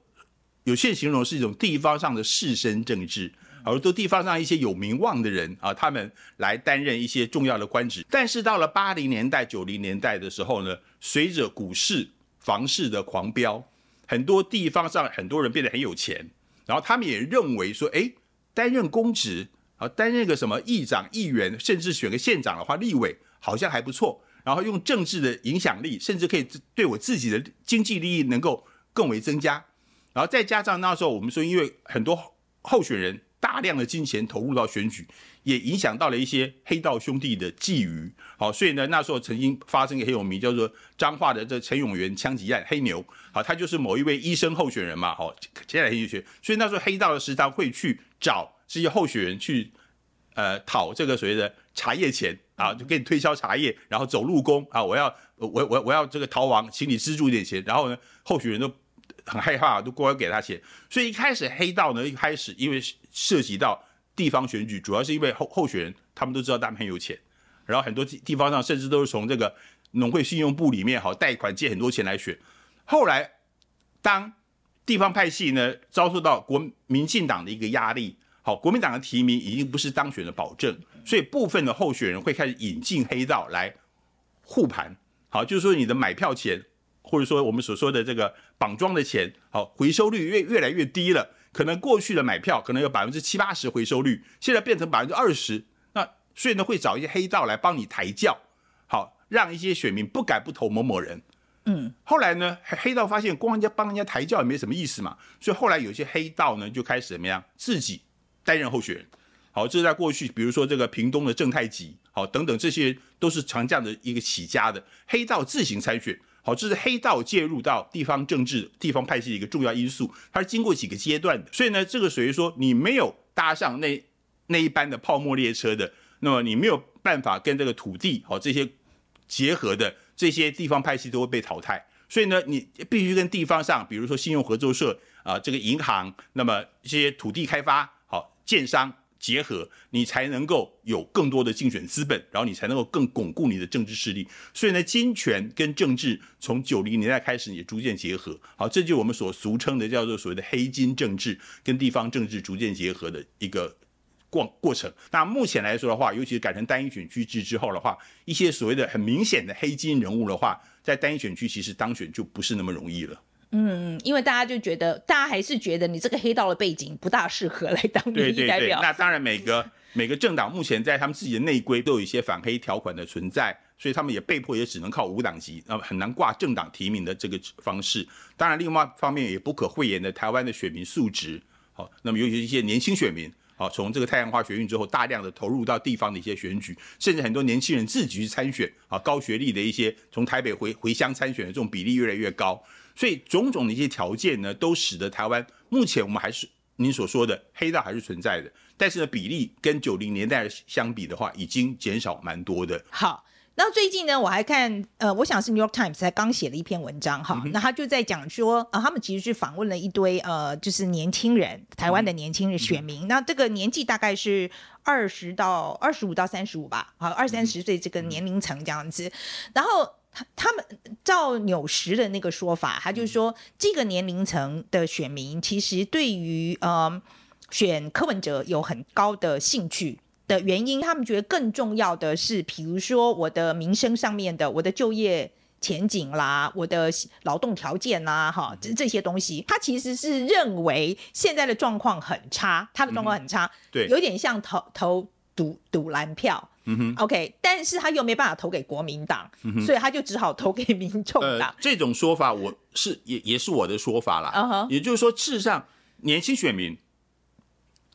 S1: 有些形容是一种地方上的士绅政治，而都地方上一些有名望的人啊，他们来担任一些重要的官职。但是到了八零年代、九零年代的时候呢，随着股市、房市的狂飙，很多地方上很多人变得很有钱。然后他们也认为说，哎，担任公职啊，担任个什么议长、议员，甚至选个县长的话，立委好像还不错。然后用政治的影响力，甚至可以对我自己的经济利益能够更为增加。然后再加上那时候我们说，因为很多候选人大量的金钱投入到选举，也影响到了一些黑道兄弟的觊觎。好，所以呢，那时候曾经发生一个很有名，叫做彰化的这陈永元枪击案，黑牛。好，他就是某一位医生候选人嘛。好，接下来很有学，所以那时候黑道的时常会去找这些候选人去，呃，讨这个所谓的茶叶钱啊，就给你推销茶叶，然后走路工啊，我要我我我要这个逃亡，请你资助一点钱。然后呢，候选人都很害怕，都乖乖给他钱。所以一开始黑道呢，一开始因为涉及到地方选举，主要是因为候候选人他们都知道他们很有钱。然后很多地方上甚至都是从这个农会信用部里面好贷款借很多钱来选。后来当地方派系呢遭受到国民进党的一个压力，好，国民党的提名已经不是当选的保证，所以部分的候选人会开始引进黑道来护盘，好，就是说你的买票钱，或者说我们所说的这个绑桩的钱，好，回收率越越来越低了。可能过去的买票可能有百分之七八十回收率，现在变成百分之二十，那所以呢会找一些黑道来帮你抬轿，好，让一些选民不敢不投某某人。嗯，后来呢，黑道发现光人家帮人家抬轿也没什么意思嘛，所以后来有些黑道呢就开始怎么样，自己担任候选人。好，这是在过去，比如说这个屏东的正太吉，好，等等，这些都是常这样的一个起家的黑道自行参选。好，这是黑道介入到地方政治、地方派系的一个重要因素，它是经过几个阶段的。所以呢，这个属于说你没有搭上那那一班的泡沫列车的，那么你没有办法跟这个土地好这些结合的这些地方派系都会被淘汰。所以呢，你必须跟地方上，比如说信用合作社啊，这个银行，那么这些土地开发好建商。结合你才能够有更多的竞选资本，然后你才能够更巩固你的政治势力。所以呢，金权跟政治从九零年代开始也逐渐结合。好，这就是我们所俗称的叫做所谓的黑金政治跟地方政治逐渐结合的一个过过程。那目前来说的话，尤其是改成单一选区制之后的话，一些所谓的很明显的黑金人物的话，在单一选区其实当选就不是那么容易了。
S2: 嗯，因为大家就觉得，大家还是觉得你这个黑道的背景不大适合来当民意代表。对对对，
S1: 那当然，每个 每个政党目前在他们自己的内规都有一些反黑条款的存在，所以他们也被迫也只能靠无党籍，那么很难挂政党提名的这个方式。当然，另外一方面也不可讳言的，台湾的选民素质好，那么尤其是一些年轻选民，好，从这个太阳花学运之后，大量的投入到地方的一些选举，甚至很多年轻人自己去参选啊，高学历的一些从台北回回乡参选的这种比例越来越高。所以种种的一些条件呢，都使得台湾目前我们还是您所说的黑道还是存在的，但是呢，比例跟九零年代相比的话，已经减少蛮多的。
S2: 好，那最近呢，我还看，呃，我想是 New York Times 才刚写了一篇文章，哈，那他就在讲说，呃，他们其实是访问了一堆呃，就是年轻人，台湾的年轻人选民，嗯、那这个年纪大概是二十到二十五到三十五吧，好，二三十岁这个年龄层这样子，然后。他们照纽时的那个说法，他就是说，这个年龄层的选民其实对于呃选柯文哲有很高的兴趣的原因，他们觉得更重要的是，比如说我的民生上面的，我的就业前景啦，我的劳动条件啦，哈，这这些东西，他其实是认为现在的状况很差，他的状况很差，对，有点像投投赌赌蓝票。嗯哼，OK，但是他又没办法投给国民党，所以他就只好投给民众党。
S1: 呃，这种说法我是也也是我的说法啦。Uh huh. 也就是说，事实上，年轻选民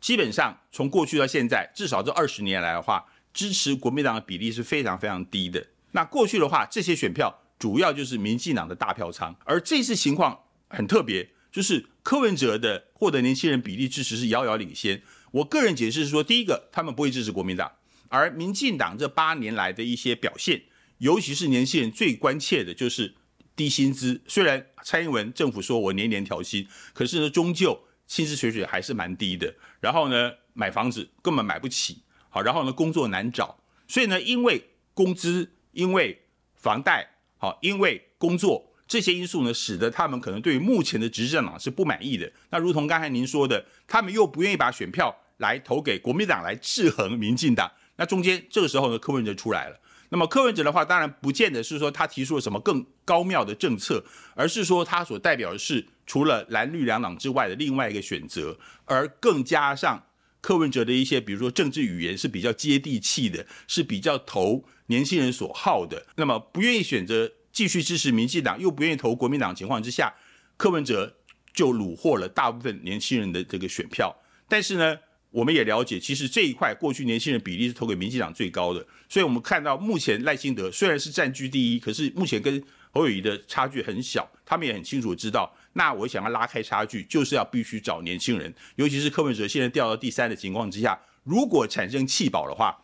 S1: 基本上从过去到现在，至少这二十年来的话，支持国民党的比例是非常非常低的。那过去的话，这些选票主要就是民进党的大票仓，而这次情况很特别，就是柯文哲的获得年轻人比例支持是遥遥领先。我个人解释是说，第一个，他们不会支持国民党。而民进党这八年来的一些表现，尤其是年轻人最关切的就是低薪资。虽然蔡英文政府说我年年调薪，可是呢，终究薪资水准还是蛮低的。然后呢，买房子根本买不起，好，然后呢，工作难找。所以呢，因为工资、因为房贷、好，因为工作这些因素呢，使得他们可能对目前的执政党是不满意的。那如同刚才您说的，他们又不愿意把选票来投给国民党来制衡民进党。那中间这个时候呢，柯文哲出来了。那么柯文哲的话，当然不见得是说他提出了什么更高妙的政策，而是说他所代表的是除了蓝绿两党之外的另外一个选择，而更加上柯文哲的一些，比如说政治语言是比较接地气的，是比较投年轻人所好的。那么不愿意选择继续支持民进党，又不愿意投国民党情况之下，柯文哲就虏获了大部分年轻人的这个选票。但是呢，我们也了解，其实这一块过去年轻人比例是投给民进党最高的，所以我们看到目前赖清德虽然是占据第一，可是目前跟侯友谊的差距很小，他们也很清楚知道，那我想要拉开差距，就是要必须找年轻人，尤其是柯文哲现在掉到第三的情况之下，如果产生弃保的话。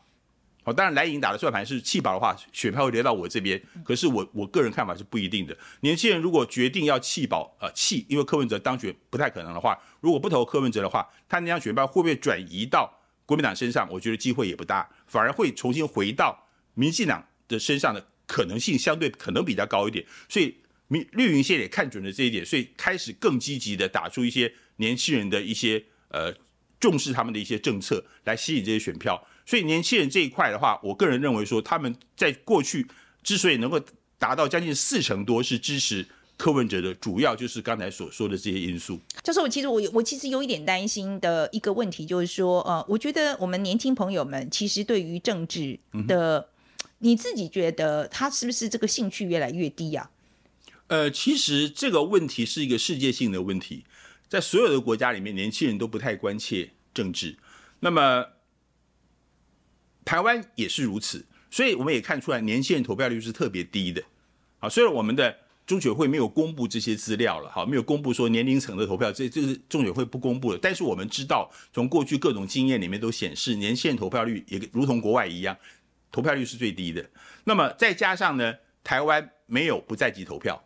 S1: 好，当然蓝营打的算盘是弃保的话，选票会流到我这边。可是我我个人看法是不一定的。年轻人如果决定要弃保，呃弃，因为柯文哲当选不太可能的话，如果不投柯文哲的话，他那张选票会不会转移到国民党身上？我觉得机会也不大，反而会重新回到民进党的身上的可能性相对可能比较高一点。所以民绿营现在也看准了这一点，所以开始更积极的打出一些年轻人的一些呃重视他们的一些政策来吸引这些选票。所以年轻人这一块的话，我个人认为说，他们在过去之所以能够达到将近四成多是支持柯文哲的，主要就是刚才所说的这些因素。
S2: 教授，我其实我我其实有一点担心的一个问题就是说，呃，我觉得我们年轻朋友们其实对于政治的，嗯、你自己觉得他是不是这个兴趣越来越低啊？
S1: 呃，其实这个问题是一个世界性的问题，在所有的国家里面，年轻人都不太关切政治。那么台湾也是如此，所以我们也看出来，年轻人投票率是特别低的。啊，虽然我们的中选会没有公布这些资料了，哈，没有公布说年龄层的投票，这这是中选会不公布的。但是我们知道，从过去各种经验里面都显示，年轻人投票率也如同国外一样，投票率是最低的。那么再加上呢，台湾没有不在籍投票。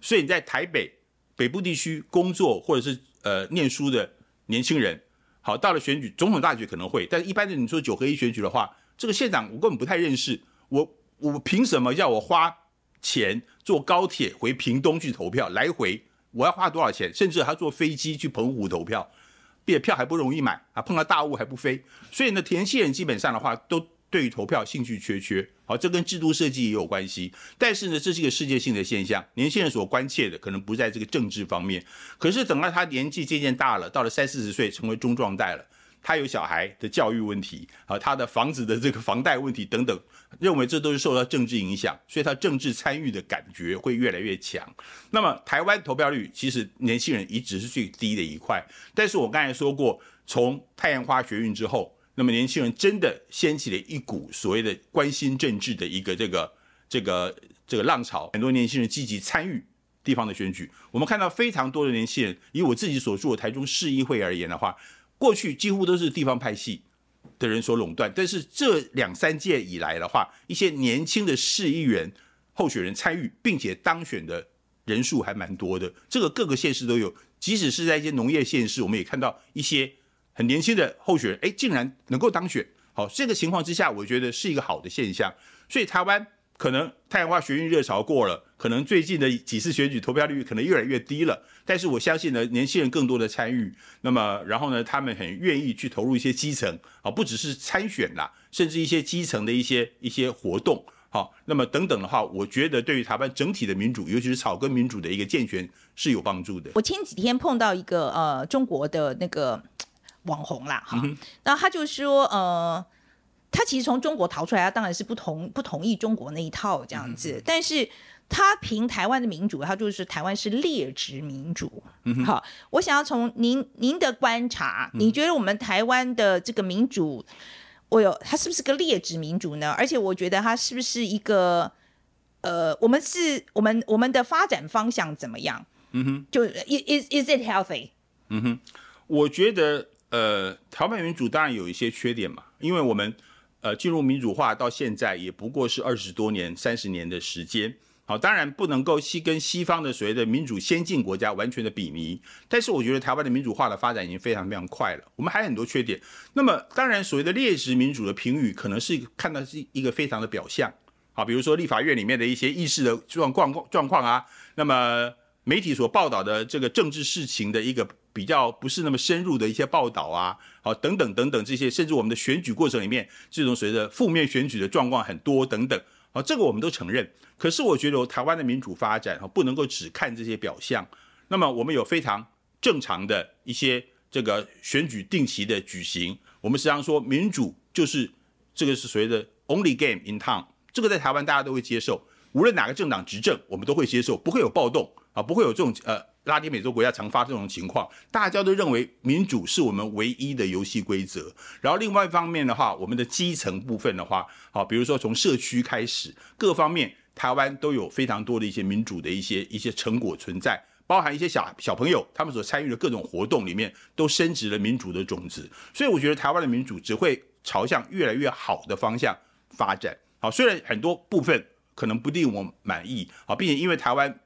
S1: 所以你在台北北部地区工作或者是呃念书的年轻人，好，到了选举总统大选可能会，但是一般的你说九合一选举的话，这个县长我根本不太认识，我我凭什么要我花钱坐高铁回屏东去投票？来回我要花多少钱？甚至还要坐飞机去澎湖投票，并且票还不容易买啊，碰到大雾还不飞，所以呢，年轻人基本上的话都。对于投票兴趣缺缺，好，这跟制度设计也有关系。但是呢，这是一个世界性的现象。年轻人所关切的可能不在这个政治方面，可是等到他年纪渐渐大了，到了三四十岁，成为中壮代了，他有小孩的教育问题啊，他的房子的这个房贷问题等等，认为这都是受到政治影响，所以他政治参与的感觉会越来越强。那么台湾投票率其实年轻人一直是最低的一块，但是我刚才说过，从太阳花学运之后。那么年轻人真的掀起了一股所谓的关心政治的一个这个这个这个浪潮，很多年轻人积极参与地方的选举。我们看到非常多的年轻人，以我自己所住的台中市议会而言的话，过去几乎都是地方派系的人所垄断，但是这两三届以来的话，一些年轻的市议员候选人参与并且当选的人数还蛮多的。这个各个县市都有，即使是在一些农业县市，我们也看到一些。很年轻的候选人，哎，竟然能够当选，好，这个情况之下，我觉得是一个好的现象。所以台湾可能太阳花学运热潮过了，可能最近的几次选举投票率可能越来越低了。但是我相信呢，年轻人更多的参与，那么然后呢，他们很愿意去投入一些基层，啊，不只是参选啦，甚至一些基层的一些一些活动，好，那么等等的话，我觉得对于台湾整体的民主，尤其是草根民主的一个健全是有帮助的。
S2: 我前几天碰到一个呃中国的那个。网红啦，哈，然后他就说，呃，他其实从中国逃出来，他当然是不同不同意中国那一套这样子，但是他凭台湾的民主，他就是台湾是劣质民主。好，我想要从您您的观察，你觉得我们台湾的这个民主，我有它是不是个劣质民主呢？而且我觉得它是不是一个，呃，我们是我们我们的发展方向怎么样？嗯哼，就 is is it healthy？
S1: 嗯哼，我觉得。呃，台湾民主当然有一些缺点嘛，因为我们呃进入民主化到现在也不过是二十多年、三十年的时间，好，当然不能够西跟西方的所谓的民主先进国家完全的比拟，但是我觉得台湾的民主化的发展已经非常非常快了。我们还有很多缺点，那么当然所谓的劣质民主的评语，可能是看到是一个非常的表象，好，比如说立法院里面的一些议事的状况状况啊，那么媒体所报道的这个政治事情的一个。比较不是那么深入的一些报道啊，好，等等等等这些，甚至我们的选举过程里面，这种随着负面选举的状况很多等等，好，这个我们都承认。可是我觉得台湾的民主发展哈，不能够只看这些表象。那么我们有非常正常的一些这个选举定期的举行，我们实际上说民主就是这个是所谓的 only game in town，这个在台湾大家都会接受，无论哪个政党执政，我们都会接受，不会有暴动啊，不会有这种呃。拉丁美洲国家常发生这种情况，大家都认为民主是我们唯一的游戏规则。然后另外一方面的话，我们的基层部分的话，好，比如说从社区开始，各方面台湾都有非常多的一些民主的一些一些成果存在，包含一些小小朋友他们所参与的各种活动里面，都升植了民主的种子。所以我觉得台湾的民主只会朝向越来越好的方向发展。好，虽然很多部分可能不令我满意，好，并且因为台湾。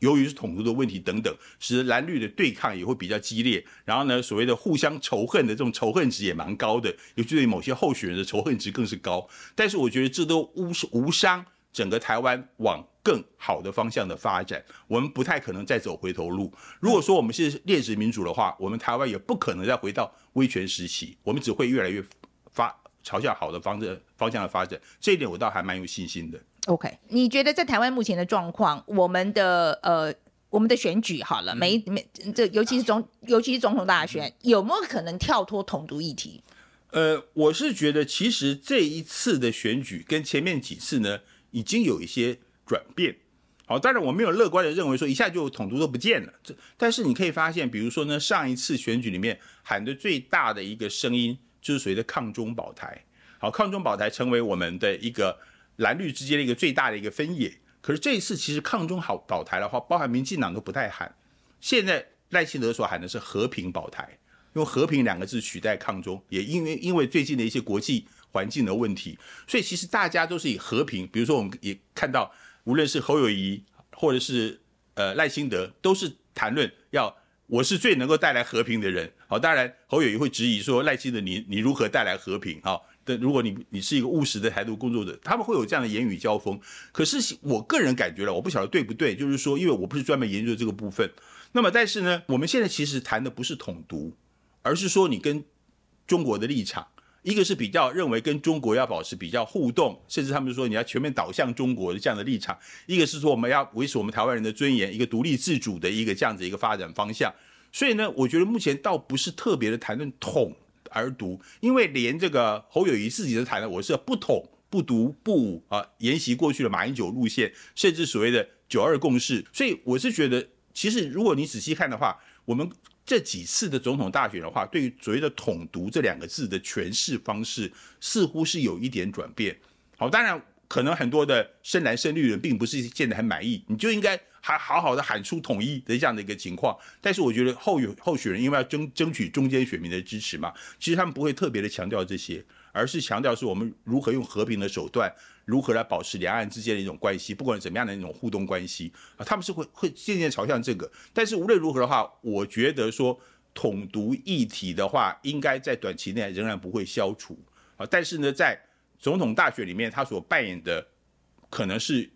S1: 由于是统独的问题等等，使得蓝绿的对抗也会比较激烈。然后呢，所谓的互相仇恨的这种仇恨值也蛮高的，尤其对某些候选人的仇恨值更是高。但是我觉得这都无无伤整个台湾往更好的方向的发展。我们不太可能再走回头路。如果说我们是劣质民主的话，我们台湾也不可能再回到威权时期。我们只会越来越发朝向好的方向方向的发展。这一点我倒还蛮有信心的。
S2: OK，你觉得在台湾目前的状况，我们的呃，我们的选举好了，没没这尤其是总，尤其是总统大选，有没有可能跳脱统独议题？
S1: 呃，我是觉得其实这一次的选举跟前面几次呢，已经有一些转变。好，当然我没有乐观的认为说一下就统独都不见了。这但是你可以发现，比如说呢，上一次选举里面喊的最大的一个声音，就是所谓的抗中保台。好，抗中保台成为我们的一个蓝绿之间的一个最大的一个分野。可是这一次其实抗中好保台的话，包含民进党都不太喊。现在赖清德所喊的是和平保台，用和平两个字取代抗中，也因为因为最近的一些国际环境的问题，所以其实大家都是以和平。比如说我们也看到。无论是侯友宜或者是呃赖清德，都是谈论要我是最能够带来和平的人。好，当然侯友宜会质疑说赖清德你你如何带来和平？哈，如果你你是一个务实的台独工作者，他们会有这样的言语交锋。可是我个人感觉了，我不晓得对不对，就是说，因为我不是专门研究这个部分。那么但是呢，我们现在其实谈的不是统独，而是说你跟中国的立场。一个是比较认为跟中国要保持比较互动，甚至他们说你要全面倒向中国的这样的立场；一个是说我们要维持我们台湾人的尊严，一个独立自主的一个这样子一个发展方向。所以呢，我觉得目前倒不是特别的谈论统而独，因为连这个侯友谊自己都谈了，我是不统不独不武啊，沿袭过去的马英九路线，甚至所谓的九二共识。所以我是觉得，其实如果你仔细看的话，我们。这几次的总统大选的话，对于所谓的“统独”这两个字的诠释方式，似乎是有一点转变。好，当然可能很多的深蓝深绿人并不是见得很满意，你就应该还好好的喊出统一的这样的一个情况。但是我觉得后有候选人因为要争争取中间选民的支持嘛，其实他们不会特别的强调这些，而是强调是我们如何用和平的手段。如何来保持两岸之间的一种关系？不管怎么样的一种互动关系啊，他们是会会渐渐朝向这个。但是无论如何的话，我觉得说统独议题的话，应该在短期内仍然不会消除啊。但是呢，在总统大选里面，他所扮演的可能是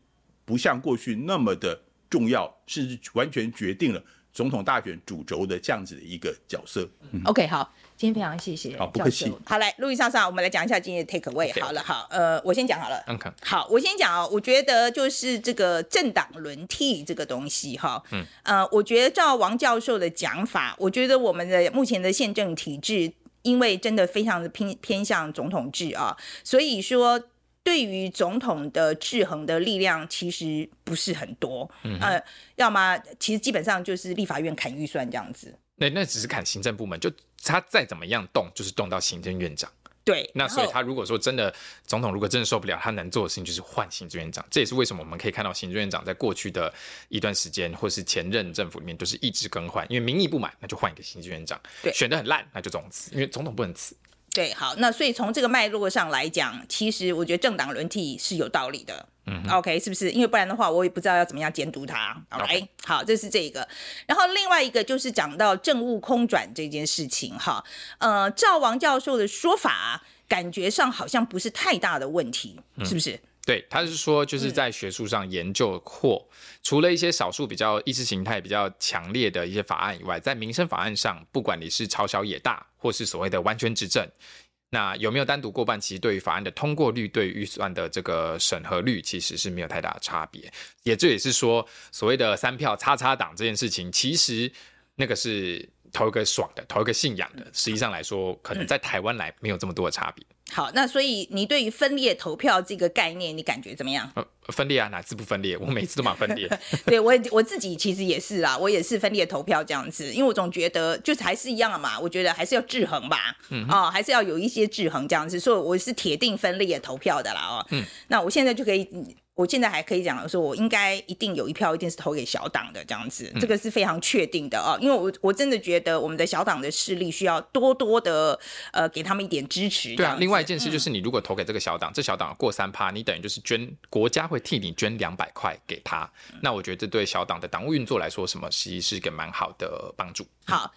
S1: 不像过去那么的重要，甚至完全决定了总统大选主轴的这样子的一个角色。
S2: 嗯、OK，好。今天非常谢谢，
S1: 好，不客气。
S2: 好，来，路易莎莎，我们来讲一下今天的 take away。Okay. 好了，好，呃，我先讲好了。
S3: Okay.
S2: 好，我先讲哦。我觉得就是这个政党轮替这个东西，哈，嗯，呃，我觉得照王教授的讲法，我觉得我们的目前的宪政体制，因为真的非常的偏偏向总统制啊，所以说对于总统的制衡的力量其实不是很多。嗯，呃，要么其实基本上就是立法院砍预算这样子。
S3: 那那只是砍行政部门，就他再怎么样动，就是动到行政院长。
S2: 对，
S3: 那所以他如果说真的总统如果真的受不了，他能做的事情就是换行政院长。这也是为什么我们可以看到行政院长在过去的一段时间，或是前任政府里面就是一直更换，因为民意不满，那就换一个行政院长。
S2: 对，
S3: 选的很烂，那就总辞，因为总统不能辞。
S2: 对，好，那所以从这个脉络上来讲，其实我觉得政党轮替是有道理的。嗯，OK，是不是？因为不然的话，我也不知道要怎么样监督他。OK，okay. 好，这是这个。然后另外一个就是讲到政务空转这件事情，哈，呃，照王教授的说法，感觉上好像不是太大的问题，是不是？嗯
S3: 对，他是说，就是在学术上研究或、嗯、除了一些少数比较意识形态比较强烈的一些法案以外，在民生法案上，不管你是朝小野大，或是所谓的完全执政，那有没有单独过半，其实对于法案的通过率、对预算的这个审核率，其实是没有太大的差别。也这也是说，所谓的三票叉叉党这件事情，其实那个是投一个爽的，投一个信仰的，实际上来说，可能在台湾来没有这么多的差别。
S2: 好，那所以你对于分裂投票这个概念，你感觉怎么样？
S3: 呃，分裂啊，哪次不分裂？我每次都蛮分裂。
S2: 对我我自己其实也是啦，我也是分裂投票这样子，因为我总觉得就是还是一样的嘛，我觉得还是要制衡吧，嗯，哦，还是要有一些制衡这样子，所以我是铁定分裂投票的啦，哦，嗯，那我现在就可以。我现在还可以讲说，我应该一定有一票，一定是投给小党的这样子，这个是非常确定的啊，因为我我真的觉得我们的小党的势力需要多多的呃给他们一点支持。
S3: 对啊，另外一件事就是，你如果投给这个小党，嗯、这小党过三趴，你等于就是捐国家会替你捐两百块给他，那我觉得这对小党的党务运作来说，什么其实是一个蛮好的帮助。
S2: 好。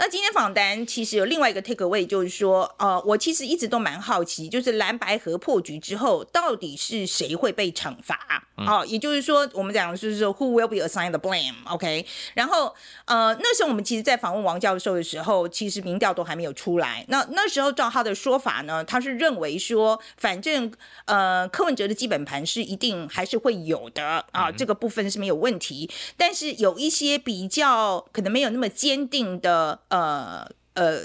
S2: 那今天访谈其实有另外一个 take away，就是说，呃，我其实一直都蛮好奇，就是蓝白河破局之后，到底是谁会被惩罚？哦、也就是说，我们讲的就是说，who will be assigned the blame？OK？、Okay? 然后，呃，那时候我们其实，在访问王教授的时候，其实民调都还没有出来。那那时候照他的说法呢，他是认为说，反正呃，柯文哲的基本盘是一定还是会有的啊、呃，这个部分是没有问题。但是有一些比较可能没有那么坚定的。呃呃，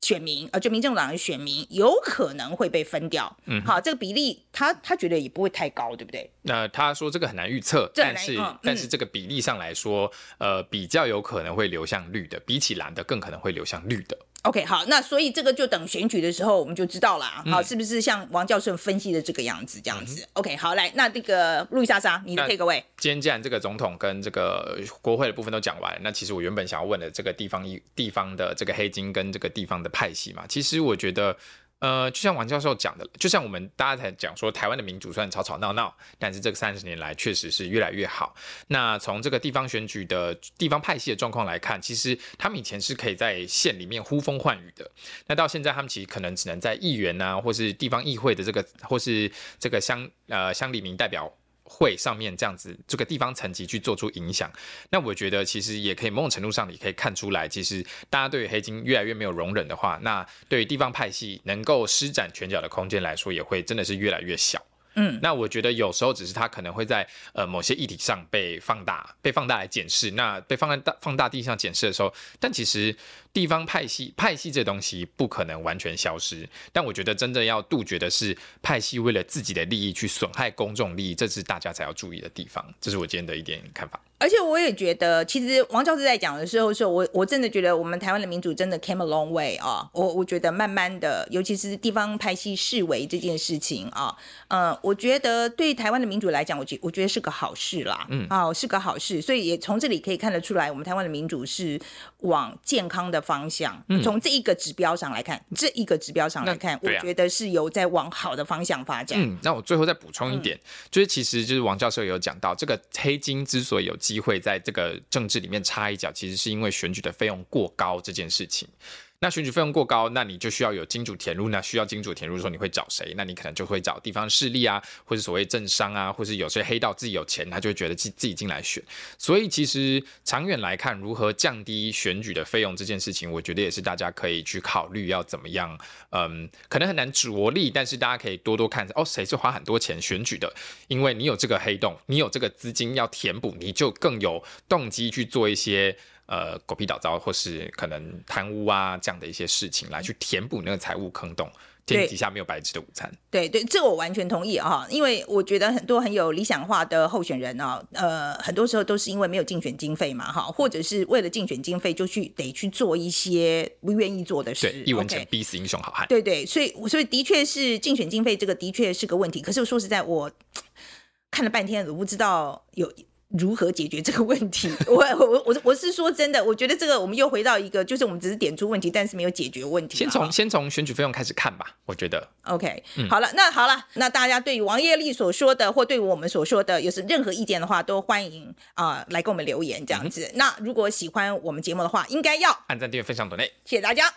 S2: 选民呃，就民政党的选民有可能会被分掉。嗯，好，这个比例他他觉得也不会太高，对不对？
S3: 那他说这个很难预测，但是、嗯、但是这个比例上来说，呃，比较有可能会流向绿的，比起蓝的更可能会流向绿的。
S2: OK，好，那所以这个就等选举的时候我们就知道了，好，是不是像王教授分析的这个样子，这样子、嗯、？OK，好，来，那这个路易莎莎，你的 take away。
S3: 今天既然这个总统跟这个国会的部分都讲完，那其实我原本想要问的这个地方一地方的这个黑金跟这个地方的派系嘛，其实我觉得。呃，就像王教授讲的，就像我们大家才讲说，台湾的民主虽然吵吵闹闹，但是这个三十年来确实是越来越好。那从这个地方选举的地方派系的状况来看，其实他们以前是可以在县里面呼风唤雨的，那到现在他们其实可能只能在议员啊，或是地方议会的这个，或是这个乡呃乡里民代表。会上面这样子，这个地方层级去做出影响，那我觉得其实也可以某种程度上，你可以看出来，其实大家对于黑金越来越没有容忍的话，那对于地方派系能够施展拳脚的空间来说，也会真的是越来越小。嗯，那我觉得有时候只是他可能会在呃某些议题上被放大，被放大来检视，那被放在大放大地上检视的时候，但其实。地方派系，派系这东西不可能完全消失，但我觉得真正要杜绝的是派系为了自己的利益去损害公众利益，这是大家才要注意的地方。这是我今天的一点看法。
S2: 而且我也觉得，其实王教授在讲的时候，说我我真的觉得我们台湾的民主真的 came a long way 啊。我我觉得慢慢的，尤其是地方派系示威这件事情啊，呃，我觉得对台湾的民主来讲，我觉我觉得是个好事啦。嗯，啊，是个好事。所以也从这里可以看得出来，我们台湾的民主是往健康的方向，从这一个指标上来看，嗯、这一个指标上来看，我觉得是有在往好的方向发展。
S3: 嗯，那我最后再补充一点，嗯、就是其实就是王教授有讲到，这个黑金之所以有机会在这个政治里面插一脚，其实是因为选举的费用过高这件事情。那选举费用过高，那你就需要有金主填入。那需要金主填入的时候，你会找谁？那你可能就会找地方势力啊，或是所谓政商啊，或是有些黑道自己有钱，他就会觉得自自己进来选。所以其实长远来看，如何降低选举的费用这件事情，我觉得也是大家可以去考虑要怎么样。嗯，可能很难着力，但是大家可以多多看哦，谁是花很多钱选举的？因为你有这个黑洞，你有这个资金要填补，你就更有动机去做一些。呃，狗屁倒灶，或是可能贪污啊这样的一些事情，来去填补那个财务坑洞，天底下没有白吃的午餐。
S2: 对对，这我完全同意啊，因为我觉得很多很有理想化的候选人啊，呃，很多时候都是因为没有竞选经费嘛，哈，或者是为了竞选经费就去得去做一些不愿意做的事。
S3: 对，一文钱逼死英雄好汉。
S2: 对对，所以所以的确是竞选经费这个的确是个问题。可是我说实在，我看了半天，我不知道有。如何解决这个问题？我我我我是说真的，我觉得这个我们又回到一个，就是我们只是点出问题，但是没有解决问题。
S3: 先从先从选举费用开始看吧，我觉得。
S2: OK，、嗯、好了，那好了，那大家对于王业丽所说的，或对于我们所说的，有是任何意见的话，都欢迎啊、呃、来给我们留言这样子。嗯、那如果喜欢我们节目的话，应该要
S3: 按赞、订阅、分享、donate，
S2: 谢谢大家。